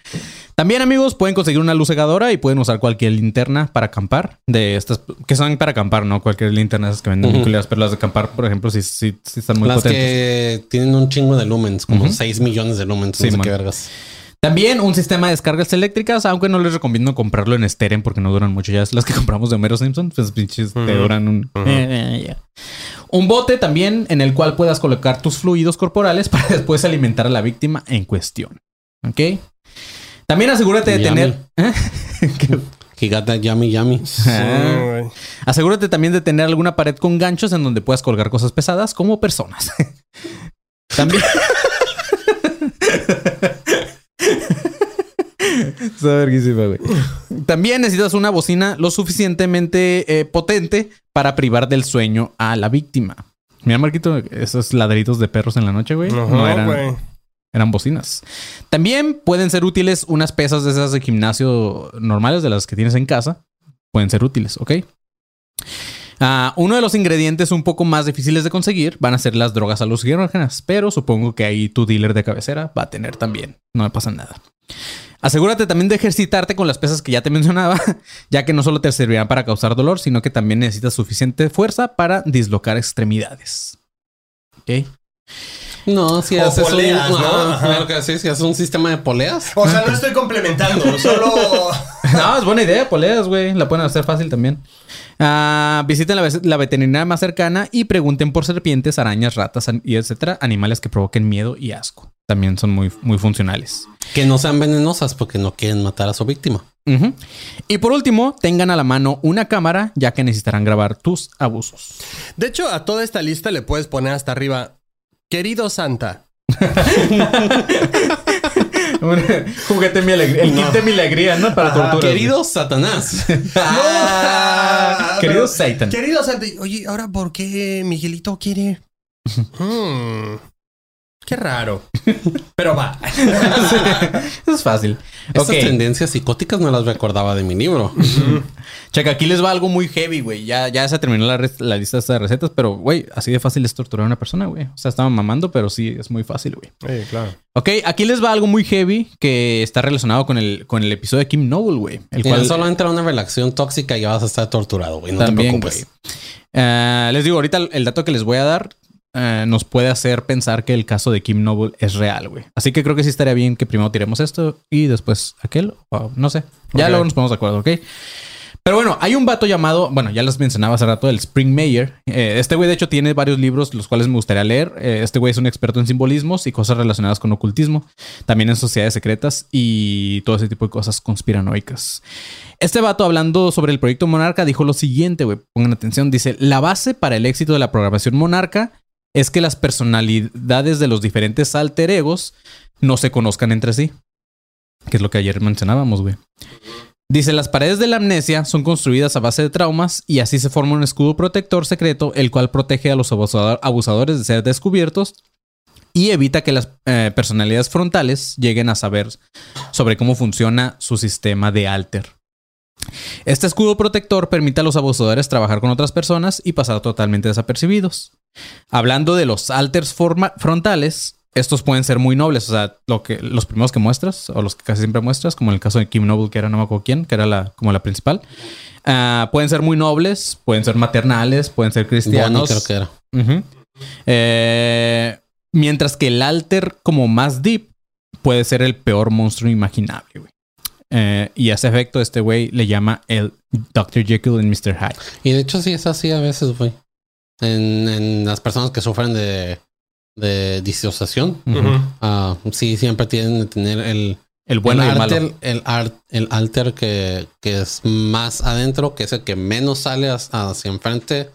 A: También, amigos, pueden conseguir una luz cegadora y pueden usar cualquier linterna para acampar. De estas que son para acampar, ¿no? Cualquier linterna esas que venden muy
E: Ujú.
A: culeras, pero las de acampar, por ejemplo, sí, sí, sí están muy
E: Las
A: potentes.
E: que tienen un chingo de lumens, como
A: Ujú.
E: 6 millones de lumens,
A: Sí,
E: no sé
A: man.
E: qué vergas.
A: También un sistema de descargas eléctricas, aunque no les recomiendo comprarlo en Steren porque no duran mucho. Ya es las que compramos de Homero Simpson, pues pinches te duran un... Eh, eh. Un bote también en el cual puedas colocar tus fluidos corporales para después alimentar a la víctima en cuestión. ¿Ok? También asegúrate de
E: Yummy.
A: tener... ¿Eh?
E: Gigata yummy yummy.
A: Ah. Asegúrate también de tener alguna pared con ganchos en donde puedas colgar cosas pesadas como personas. también. Está verguísima, güey. También necesitas una bocina lo suficientemente eh, potente para privar del sueño a la víctima. Mira, Marquito, esos ladridos de perros en la noche, güey.
B: Ajá,
A: no eran,
B: güey.
A: eran bocinas. También pueden ser útiles unas pesas de esas de gimnasio normales, de las que tienes en casa. Pueden ser útiles, ¿ok? Ah, uno de los ingredientes un poco más difíciles de conseguir van a ser las drogas alucinógenas, pero supongo que ahí tu dealer de cabecera va a tener también. No me pasa nada. Asegúrate también de ejercitarte con las pesas que ya te mencionaba, ya que no solo te servirán para causar dolor, sino que también necesitas suficiente fuerza para dislocar extremidades. ¿Ok?
E: No, si
B: O
E: haces
B: poleas,
E: un...
B: ¿no?
E: Ajá,
B: Ajá.
E: claro que sí, si haces un sistema de poleas.
B: O sea, no estoy complementando, solo...
A: No, es buena idea, poleas, güey. La pueden hacer fácil también. Ah, visiten la, ve- la veterinaria más cercana y pregunten por serpientes, arañas, ratas y etcétera, animales que provoquen miedo y asco. También son muy, muy funcionales.
E: Que no sean venenosas porque no quieren matar a su víctima.
A: Y por último, tengan a la mano una cámara, ya que necesitarán grabar tus abusos.
B: De hecho, a toda esta lista le puedes poner hasta arriba, querido Santa.
A: Juguete mi alegría. El kit de mi alegría, ¿no? Para torturas.
E: Querido Satanás.
A: Ah, querido Satan.
B: Querido Santa. Oye, ahora, ¿por qué Miguelito quiere? Hmm, qué raro. Pero va.
A: Eso es fácil.
E: Estas tendencias psicóticas no las recordaba de mi libro.
A: Checa, aquí les va algo muy heavy, güey. Ya, ya se terminó la, la lista esta de recetas, pero, güey, así de fácil es torturar a una persona, güey. O sea, estaban mamando, pero sí, es muy fácil, güey.
B: Sí, claro.
A: Ok, aquí les va algo muy heavy que está relacionado con el, con el episodio de Kim Noble, güey. El cual
E: solo entra una relación tóxica y ya vas a estar torturado, güey. No
A: también,
E: te preocupes.
A: Eh, les digo, ahorita el dato que les voy a dar eh, nos puede hacer pensar que el caso de Kim Noble es real, güey. Así que creo que sí estaría bien que primero tiremos esto y después aquel, o no sé. Ya
B: Ok.
A: luego nos ponemos de acuerdo, ¿ok? Pero bueno, hay un vato llamado, bueno, ya les mencionaba hace rato, el Spring Mayer. Eh, este güey, de hecho, tiene varios libros, los cuales me gustaría leer. Eh, este güey es un experto en simbolismos y cosas relacionadas con ocultismo, también en sociedades secretas y todo ese tipo de cosas conspiranoicas. Este vato, hablando sobre el proyecto Monarca, dijo lo siguiente, güey, pongan atención, dice, la base para el éxito de la programación Monarca es que las personalidades de los diferentes alter egos no se conozcan entre sí. Que es lo que ayer mencionábamos, güey. Dice, las paredes de la amnesia son construidas a base de traumas y así se forma un escudo protector secreto el cual protege a los abusador- abusadores de ser descubiertos y evita que las eh, personalidades frontales lleguen a saber sobre cómo funciona su sistema de alter. Este escudo protector permite a los abusadores trabajar con otras personas y pasar totalmente desapercibidos. Hablando de los alters forma- frontales, estos pueden ser muy nobles. O sea, lo que, los primeros que muestras, o los que casi siempre muestras, como en el caso de Kim Noble, que era no me acuerdo quién, que era la, como la principal. ah, pueden ser muy nobles, pueden ser maternales, pueden ser
E: Bonnie
A: cristianos.
E: creo que era.
A: Eh, mientras que el alter como más deep puede ser el peor monstruo imaginable, güey. Eh, y a ese efecto, este güey le llama el Dr. Jekyll y Mr. Hyde.
E: Y de hecho sí es así a veces, güey. En, en las personas que sufren de, de disociación, ah, sí siempre tienen que tener el,
A: El bueno y
E: el alter,
A: malo.
E: el, ar- el alter que, que es más adentro, que es el que menos sale hacia enfrente,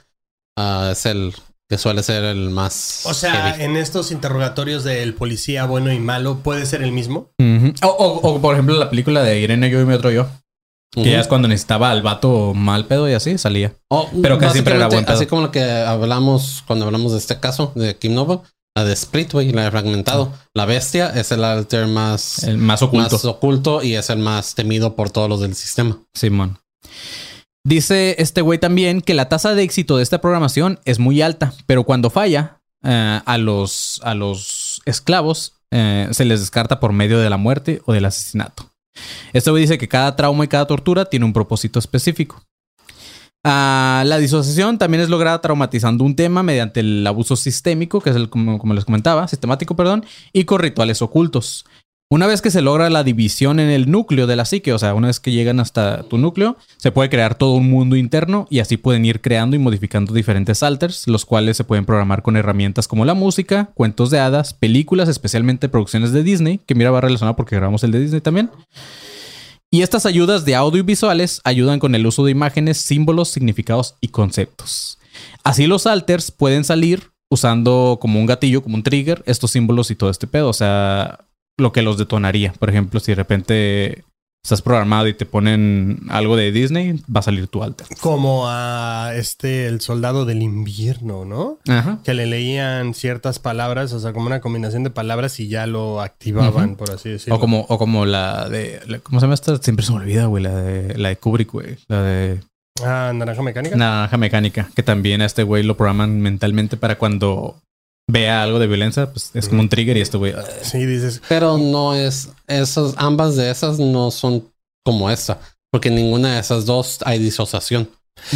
E: ah, es el que suele ser el más.
B: O sea,
E: heavy.
B: en estos interrogatorios del policía bueno y malo, ¿puede ser el mismo?
A: O, o- o, por ejemplo, la película de Irene, yo y mi otro yo. Que
E: Ujú.
A: ya es cuando necesitaba al vato mal pedo y así salía.
E: Oh,
A: pero casi siempre era buen pedo.
E: Así como lo que hablamos cuando hablamos de este caso de Kim Noble, la de Split, güey, la de Fragmentado. La bestia es el alter más,
A: El más oculto.
E: más oculto y es el más temido por todos los del sistema.
A: Simón. Dice este güey también que la tasa de éxito de esta programación es muy alta, pero cuando falla, eh, a, los, a los esclavos eh, se les descarta por medio de la muerte o del asesinato. Güey dice que cada trauma y cada tortura tiene un propósito específico. Ah, la disociación también es lograda traumatizando un tema mediante el abuso sistémico, que es el, como les comentaba, sistemático, perdón, y con rituales ocultos. Una vez que se logra la división en el núcleo de la psique, o sea, una vez que llegan hasta tu núcleo, se puede crear todo un mundo interno y así pueden ir creando y modificando diferentes alters, los cuales se pueden programar con herramientas como la música, cuentos de hadas, películas, especialmente producciones de Disney, que mira va relacionado porque grabamos el de Disney también. Y estas ayudas de audio y visuales ayudan con el uso de imágenes, símbolos, significados y conceptos. Así los alters pueden salir usando como un gatillo, como un trigger, estos símbolos y todo este pedo. O sea, lo que los detonaría. Por ejemplo, si de repente estás programado y te ponen algo de Disney, va a salir tu alter.
B: Como a este, el soldado del invierno, ¿no?
A: Ajá.
B: Que le leían ciertas palabras, o sea, como una combinación de palabras y ya lo activaban, por así decirlo.
A: O como, o como la de. la- ¿Cómo se llama esta? Siempre se me olvida, güey. La de, la de Kubrick, güey. La de
B: Ah, naranja mecánica.
A: Naranja Mecánica. Que también a este güey lo programan mentalmente para cuando vea algo de violencia, pues es como un trigger y este güey.
B: Sí, dices.
E: Pero no es, esas, ambas de esas no son como esta, porque ninguna de esas dos hay disociación.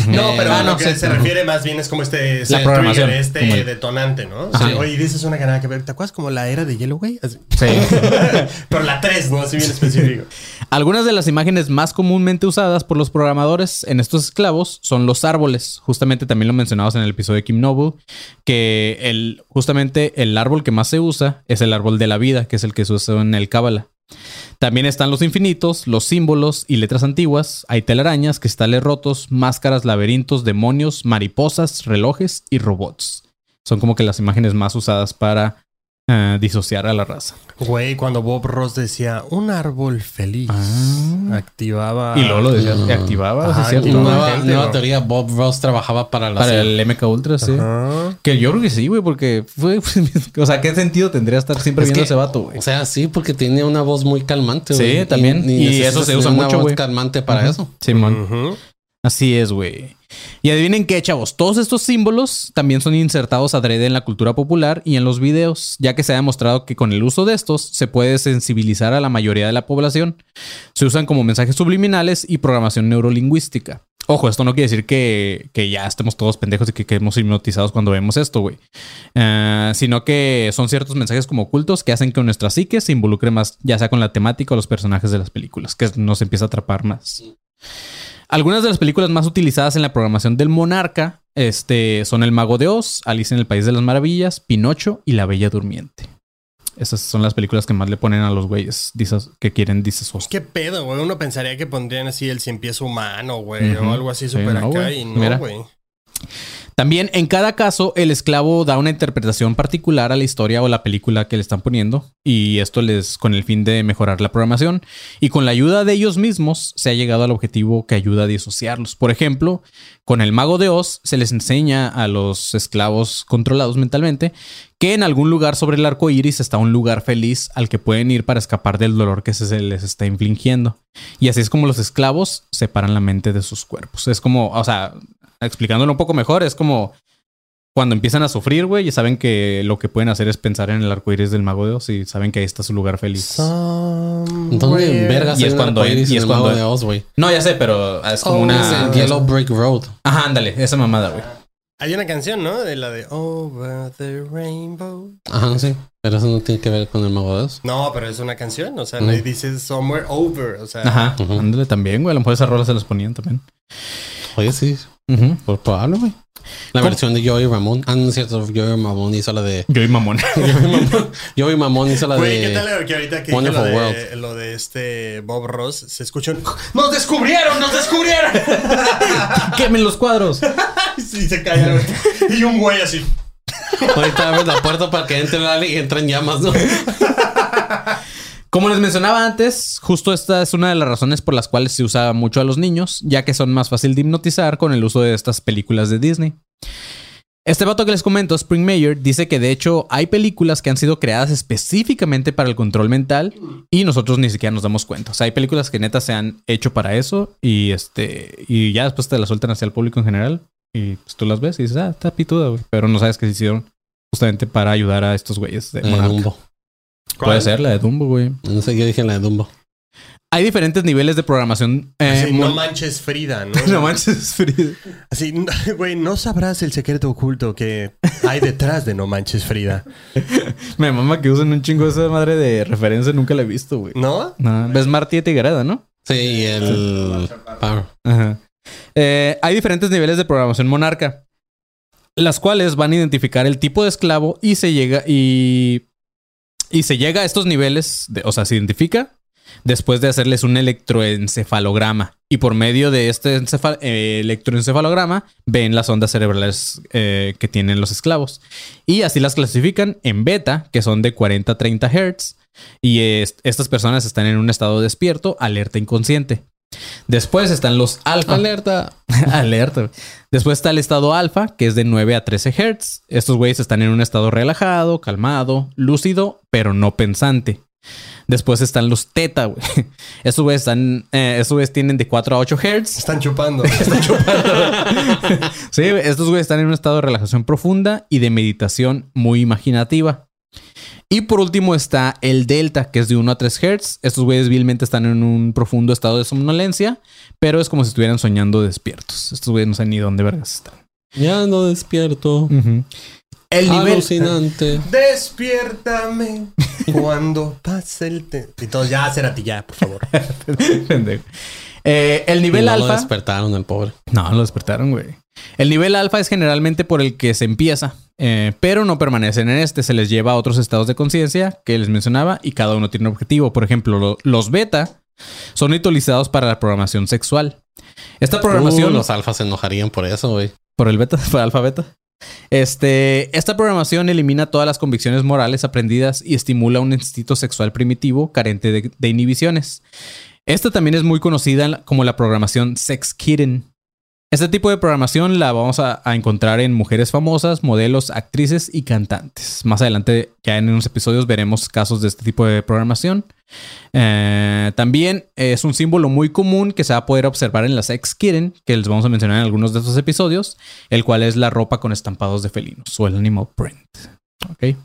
B: No, pero
A: ah,
B: a lo
A: no,
B: que
A: sí.
B: se refiere más bien es como este
A: La programación,
B: este
A: como el-
B: detonante, ¿no?
E: Ajá.
B: Sí. Oye, dices una que nada que ver. ¿Te acuerdas como la era de Yellow, güey? Así.
A: Sí.
B: pero la 3, ¿no? Así bien específico.
A: Algunas de las imágenes más comúnmente usadas por los programadores en estos esclavos son los árboles. Justamente también lo mencionamos en el episodio de Kim Noble, que el, justamente el árbol que más se usa es el árbol de la vida, que es el que se usa en el Cábala. También están los infinitos, los símbolos y letras antiguas. Hay telarañas, cristales rotos, máscaras, laberintos, demonios, mariposas, relojes y robots. Son como que las imágenes más usadas para eh, disociar a la raza.
B: Güey, cuando Bob Ross decía un árbol feliz,
A: Ah.
B: activaba.
A: Y luego lo decía,
E: Ah.
A: que activaba, ¿sí
B: Ajá.
E: Nueva,
B: gente,
E: nueva
B: ¿no?
E: teoría, Bob Ross trabajaba para la
A: Para
E: serie.
A: el MK Ultra, sí.
B: Ajá.
A: Que yo creo que sí, güey, porque fue. o sea, ¿qué sentido tendría estar siempre
E: Es
A: viendo
E: que,
A: ese vato, güey?
E: O sea, sí, porque tiene una voz muy calmante.
A: Sí,
E: güey.
A: también. Y eso se usa
E: una
A: mucho,
E: voz
A: güey.
E: calmante para eso.
A: Simón.
B: Ujú.
A: Así es, güey. Y adivinen qué, chavos. Todos estos símbolos también son insertados adrede en la cultura popular y en los videos, ya que se ha demostrado que con el uso de estos se puede sensibilizar a la mayoría de la población. Se usan como mensajes subliminales y programación neurolingüística. Ojo, esto no quiere decir que, que ya estemos todos pendejos y que quedemos hipnotizados cuando vemos esto, güey. Eh, sino que son ciertos mensajes como ocultos que hacen que nuestra psique se involucre más, ya sea con la temática o los personajes de las películas, que nos empieza a atrapar más. Algunas de las películas más utilizadas en la programación del Monarca este, son El Mago de Oz, Alice en el País de las Maravillas, Pinocho y La Bella Durmiente. Esas son las películas que más le ponen a los güeyes que quieren disasos.
B: ¿Qué pedo, güey? Uno pensaría que pondrían así el cien pies humano, güey, o algo así
A: Sí,
B: súper
A: no,
B: acá y no, güey.
A: También en cada caso el esclavo da una interpretación particular a la historia o la película que le están poniendo y esto les con el fin de mejorar la programación y con la ayuda de ellos mismos se ha llegado al objetivo que ayuda a disociarlos. Por ejemplo, con el mago de Oz se les enseña a los esclavos controlados mentalmente que en algún lugar sobre el arco iris está un lugar feliz al que pueden ir para escapar del dolor que se les está infligiendo. Y así es como los esclavos separan la mente de sus cuerpos. Es como, o sea, explicándolo un poco mejor, es como cuando empiezan a sufrir, güey, y saben que lo que pueden hacer es pensar en el arco iris del mago de Oz y saben que ahí está su lugar feliz.
E: ¿Dónde vergas
A: Y es cuando-
E: arcoíris
A: y es
E: el Mago
A: cuando-
E: de Oz, güey?
A: No, ya sé, pero es como
B: Oh,
A: una.
E: Es el Yellow Brick Road.
A: Ajá, ándale, esa mamada, güey.
B: Hay una canción, ¿no? De la de Over the Rainbow.
E: Ajá, sí. Pero eso no tiene que ver con el Mago de Oz.
B: No, pero es una canción, o sea, le dices Somewhere Over, o sea.
A: Ajá, ándale también, güey. A lo mejor esas rolas se las ponían también.
E: Oye, sí.
A: Ujú.
E: Por probable, güey. La
A: ¿Cómo?
E: versión de Joey Ramón. Ah, no es cierto. Joey Ramón hizo la de.
A: Yo y mamón.
E: Joey Mamón hizo la
B: Güey, ¿qué
E: de.
B: tal que ahorita que dije
E: Wonderful
B: lo de,
E: World.
B: lo de este Bob Ross se escucha un...
A: ¡Nos descubrieron! ¡Nos descubrieron! ¡Quemen los cuadros!
B: y se güey. Y un güey así.
E: Ahorita abres la puerta para que entre Lali y entra en llamas, ¿no?
A: Como les mencionaba antes, justo esta es una de las razones por las cuales se usa mucho a los niños, ya que son más fácil de hipnotizar con el uso de estas películas de Disney. Este vato que les comento, Spring Mayer, dice que de hecho hay películas que han sido creadas específicamente para el control mental y nosotros ni siquiera nos damos cuenta. O sea, hay películas que neta se han hecho para eso y este y ya después te las sueltan hacia el público en general y pues tú las ves y dices, ah, está pituda, güey. Pero no sabes que se hicieron justamente para ayudar a estos güeyes de.
E: Dumbo.
A: Puede ser la de Dumbo, güey.
E: No sé, yo dije la de Dumbo.
A: Hay diferentes niveles de programación. eh,
B: Así, no manches Frida, ¿no?
A: no manches, Frida.
B: Así, güey, no sabrás el secreto oculto que hay detrás de No manches Frida.
A: Me mama que usen un chingo esa madre de referencia. Nunca la he visto, güey.
B: ¿No?
A: No, ves Marty y Tigrada, ¿no?
E: Sí, el. Power.
A: Ajá. Eh, hay diferentes niveles de programación monarca, las cuales van a identificar el tipo de esclavo y se llega y y se llega a estos niveles, de- o sea, se identifica después de hacerles un electroencefalograma. Y por medio de este eh, electroencefalograma ven las ondas cerebrales eh, que tienen los esclavos. Y así las clasifican en beta, que son de 40 a 30 Hz y est- estas personas están en un estado despierto, alerta inconsciente. Después están los alfa.
E: Alerta.
A: Alerta. Después está el estado alfa, que es de 9 a 13 Hz. Estos güeyes están en un estado relajado, calmado, lúcido, pero no pensante. Después están los teta, güey. Estos güeyes están, eh, estos güeyes tienen de 4 a 8 Hz.
B: Están chupando.
A: Sí, güey, estos güeyes están en un estado de relajación profunda y de meditación muy imaginativa. Y por último está el delta, que es de 1 a 3 Hz. Estos güeyes vilmente están en un profundo estado de somnolencia, pero es como si estuvieran soñando despiertos. Estos güeyes no saben ni dónde vergas están.
E: Ya no despierto.
A: El nivel.
E: Alucinante.
B: Despiértame cuando pase el te... Y todos, ya, Cerati, ya, por favor.
A: Eh, el nivel
E: Y no lo
A: alfa.
E: despertaron, el pobre.
A: No, lo despertaron, güey. El nivel alfa es generalmente por el que se empieza, eh, pero no permanecen en este. Se les lleva a otros estados de conciencia que les mencionaba y cada uno tiene un objetivo. Por ejemplo, lo- los beta son utilizados para la programación sexual. Esta programación.
E: Uh, los alfas se enojarían por eso, güey.
A: Por el beta, por alfa beta. Este, esta programación elimina todas las convicciones morales aprendidas y estimula un instinto sexual primitivo carente de, de inhibiciones. Esta también es muy conocida como la programación sex kitten. Este tipo de programación la vamos a, encontrar en mujeres famosas, modelos, actrices y cantantes. Más adelante, ya en unos episodios, veremos casos de este tipo de programación. Eh, también es un símbolo muy común que se va a poder observar en la Sex Kitten, que les vamos a mencionar en algunos de estos episodios, el cual es la ropa con estampados de felinos o el animal print. Ok.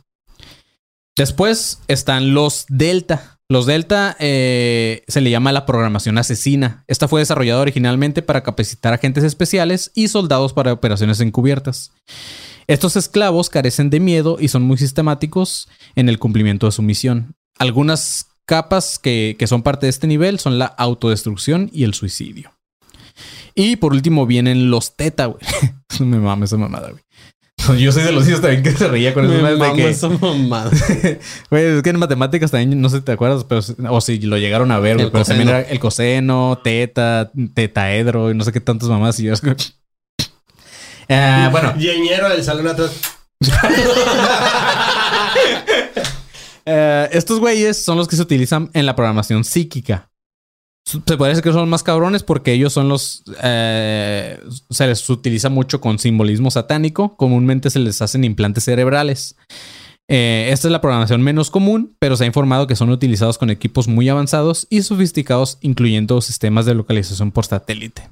A: Después están los Delta. Los Delta eh, se le llama la programación asesina. Esta fue desarrollada originalmente para capacitar agentes especiales y soldados para operaciones encubiertas. Estos esclavos carecen de miedo y son muy sistemáticos en el cumplimiento de su misión. Algunas capas que, que son parte de este nivel son la autodestrucción y el suicidio. Y por último vienen los teta, güey. me mames esa mamada, güey. Yo soy de los hijos también que se reía con
E: Me
A: eso. de
E: mama
A: que,
E: esa mamada.
A: Güey, es que en matemáticas también, no sé si te acuerdas, pero o si lo llegaron a ver, güey,
E: El
A: pero también
E: coseno.
A: era el coseno, teta, tetaedro y no sé qué tantas mamás. Y yo es como- Eh, bueno,
B: Yeñero del salón atrás.
A: eh, estos güeyes son los que se utilizan en la programación psíquica. Se puede decir que son más cabrones porque ellos son los... eh, se les utiliza mucho con simbolismo satánico. Comúnmente se les hacen implantes cerebrales. Eh, esta es la programación menos común, pero se ha informado que son utilizados con equipos muy avanzados y sofisticados, incluyendo sistemas de localización por satélite.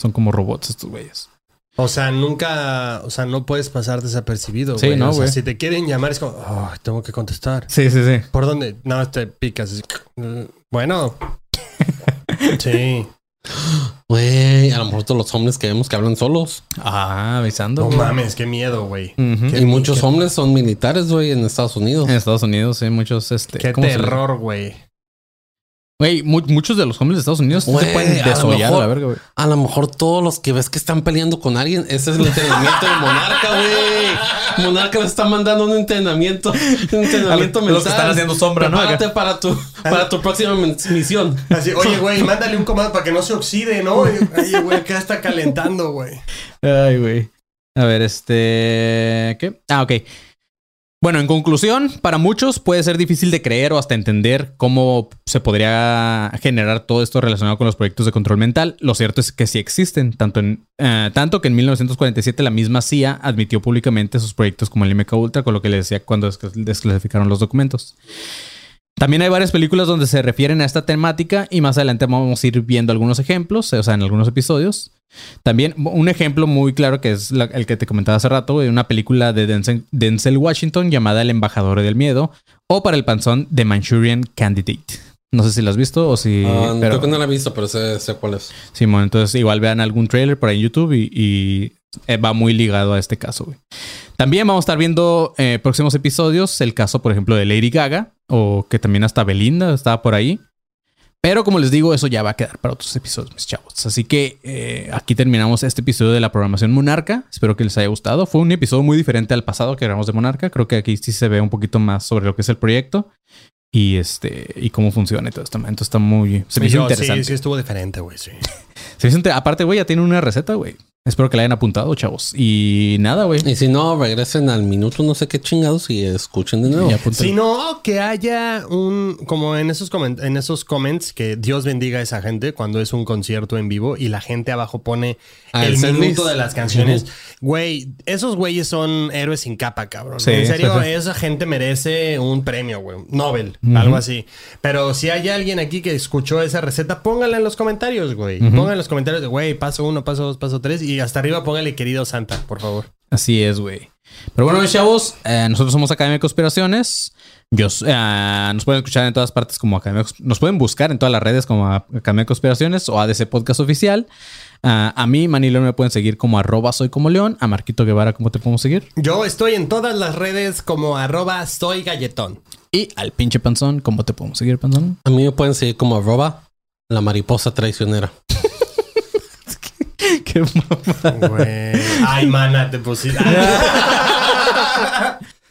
A: Son como robots estos güeyes.
B: O sea, nunca, o sea, no puedes pasar desapercibido,
A: Sí,
B: güey.
A: no,
B: o sea,
A: güey.
B: si te quieren llamar es como, "Oh, tengo que contestar.
A: Sí, sí, sí.
B: ¿Por dónde? No, te picas. así, "Mm, Bueno. Sí.
E: Güey, a lo mejor todos los hombres que vemos que hablan solos.
A: Ah, avisando.
B: No
A: güey.
B: mames, qué miedo, güey.
E: Y muchos
B: qué-
E: hombres son militares, güey, en Estados Unidos.
A: En Estados Unidos hay muchos, este...
B: Qué
A: ¿cómo se le-
B: terror, güey.
A: Güey, mu- muchos de los hombres de Estados Unidos
E: Güey,
A: se pueden
E: a lo
A: desollar a
E: mejor-
A: la verga, güey.
E: A lo mejor todos los que ves que están peleando con alguien, ese es el entrenamiento de Monarca, güey. Monarca le está mandando un entrenamiento, un entrenamiento
A: los- los
E: mental.
A: que están haciendo sombra, ¿no?
E: Para tu, para tu próxima misión.
B: Así, oye, güey, mándale un comando para que no se oxide, ¿no? Oye, güey, acá está calentando, güey.
A: Ay, güey. A ver, este... ¿Qué? Ah, ok. Bueno, en conclusión, para muchos puede ser difícil de creer o hasta entender cómo se podría generar todo esto relacionado con los proyectos de control mental. Lo cierto es que sí existen, tanto, eh, que en 1947 la misma CIA admitió públicamente sus proyectos como el MK Ultra, con lo que le decía cuando desclas- desclasificaron los documentos. También hay varias películas donde se refieren a esta temática y más adelante vamos a ir viendo algunos ejemplos, o sea, en algunos episodios. También un ejemplo muy claro que es la- el que te comentaba hace rato, de una película de Denzel, Denzel Washington llamada El embajador del miedo o para el panzón The Manchurian Candidate. No sé si la has visto o si...
E: Ah,
A: pero-
E: Creo que no la he visto, pero sé, sé cuál es.
A: Simón, entonces igual vean algún trailer por ahí en YouTube y, y, eh, va muy ligado a este caso. güey. También vamos a estar viendo eh, próximos episodios el caso, por ejemplo, de Lady Gaga o que también hasta Belinda estaba por ahí. Pero como les digo, eso ya va a quedar para otros episodios, mis chavos. Así que eh, aquí terminamos este episodio de la programación Monarca. Espero que les haya gustado. Fue un episodio muy diferente al pasado que grabamos de Monarca. Creo que aquí sí se ve un poquito más sobre lo que es el proyecto y este y cómo funciona y todo esto. Entonces está muy se me hizo interesante.
B: Sí, sí, estuvo diferente, güey, sí.
A: Se me hizo Aparte, güey, ya tiene una receta, güey. Espero que la hayan apuntado, chavos. Y nada, güey.
E: Y si no, regresen al minuto no sé qué chingados y escuchen de nuevo.
B: Si no, que haya un, como en esos, coment- en esos comments, que Dios bendiga a esa gente cuando es un concierto en vivo y la gente abajo pone
E: Ah,
B: el minuto de las canciones. Güey, esos güeyes son héroes sin capa, cabrón.
A: Sí,
B: en serio,
A: sí, sí.
B: esa gente merece un premio, güey. Nobel, algo así. Pero si hay alguien aquí que escuchó esa receta, póngala en los comentarios, güey. Póngala en los comentarios de, güey, paso uno, paso dos, paso tres. Y hasta arriba póngale querido Santa, por favor.
A: Así es, güey. Pero bueno, chavos, eh, nosotros somos Academia de Conspiraciones. Yo, eh, nos pueden escuchar en todas partes como Academia. Nos pueden buscar en todas las redes como Academia de Conspiraciones o ADC Podcast Oficial. Ah, a mí, Manny León, me pueden seguir como arroba soy como León. A Marquito Guevara, ¿cómo te podemos seguir?
B: Yo estoy en todas las redes como arroba soy galletón.
A: Y al pinche panzón, ¿cómo te podemos seguir, panzón?
E: A mí me pueden seguir como arroba la mariposa traicionera.
A: Qué mamada.
B: Güey. Ay, mana, te pusiste.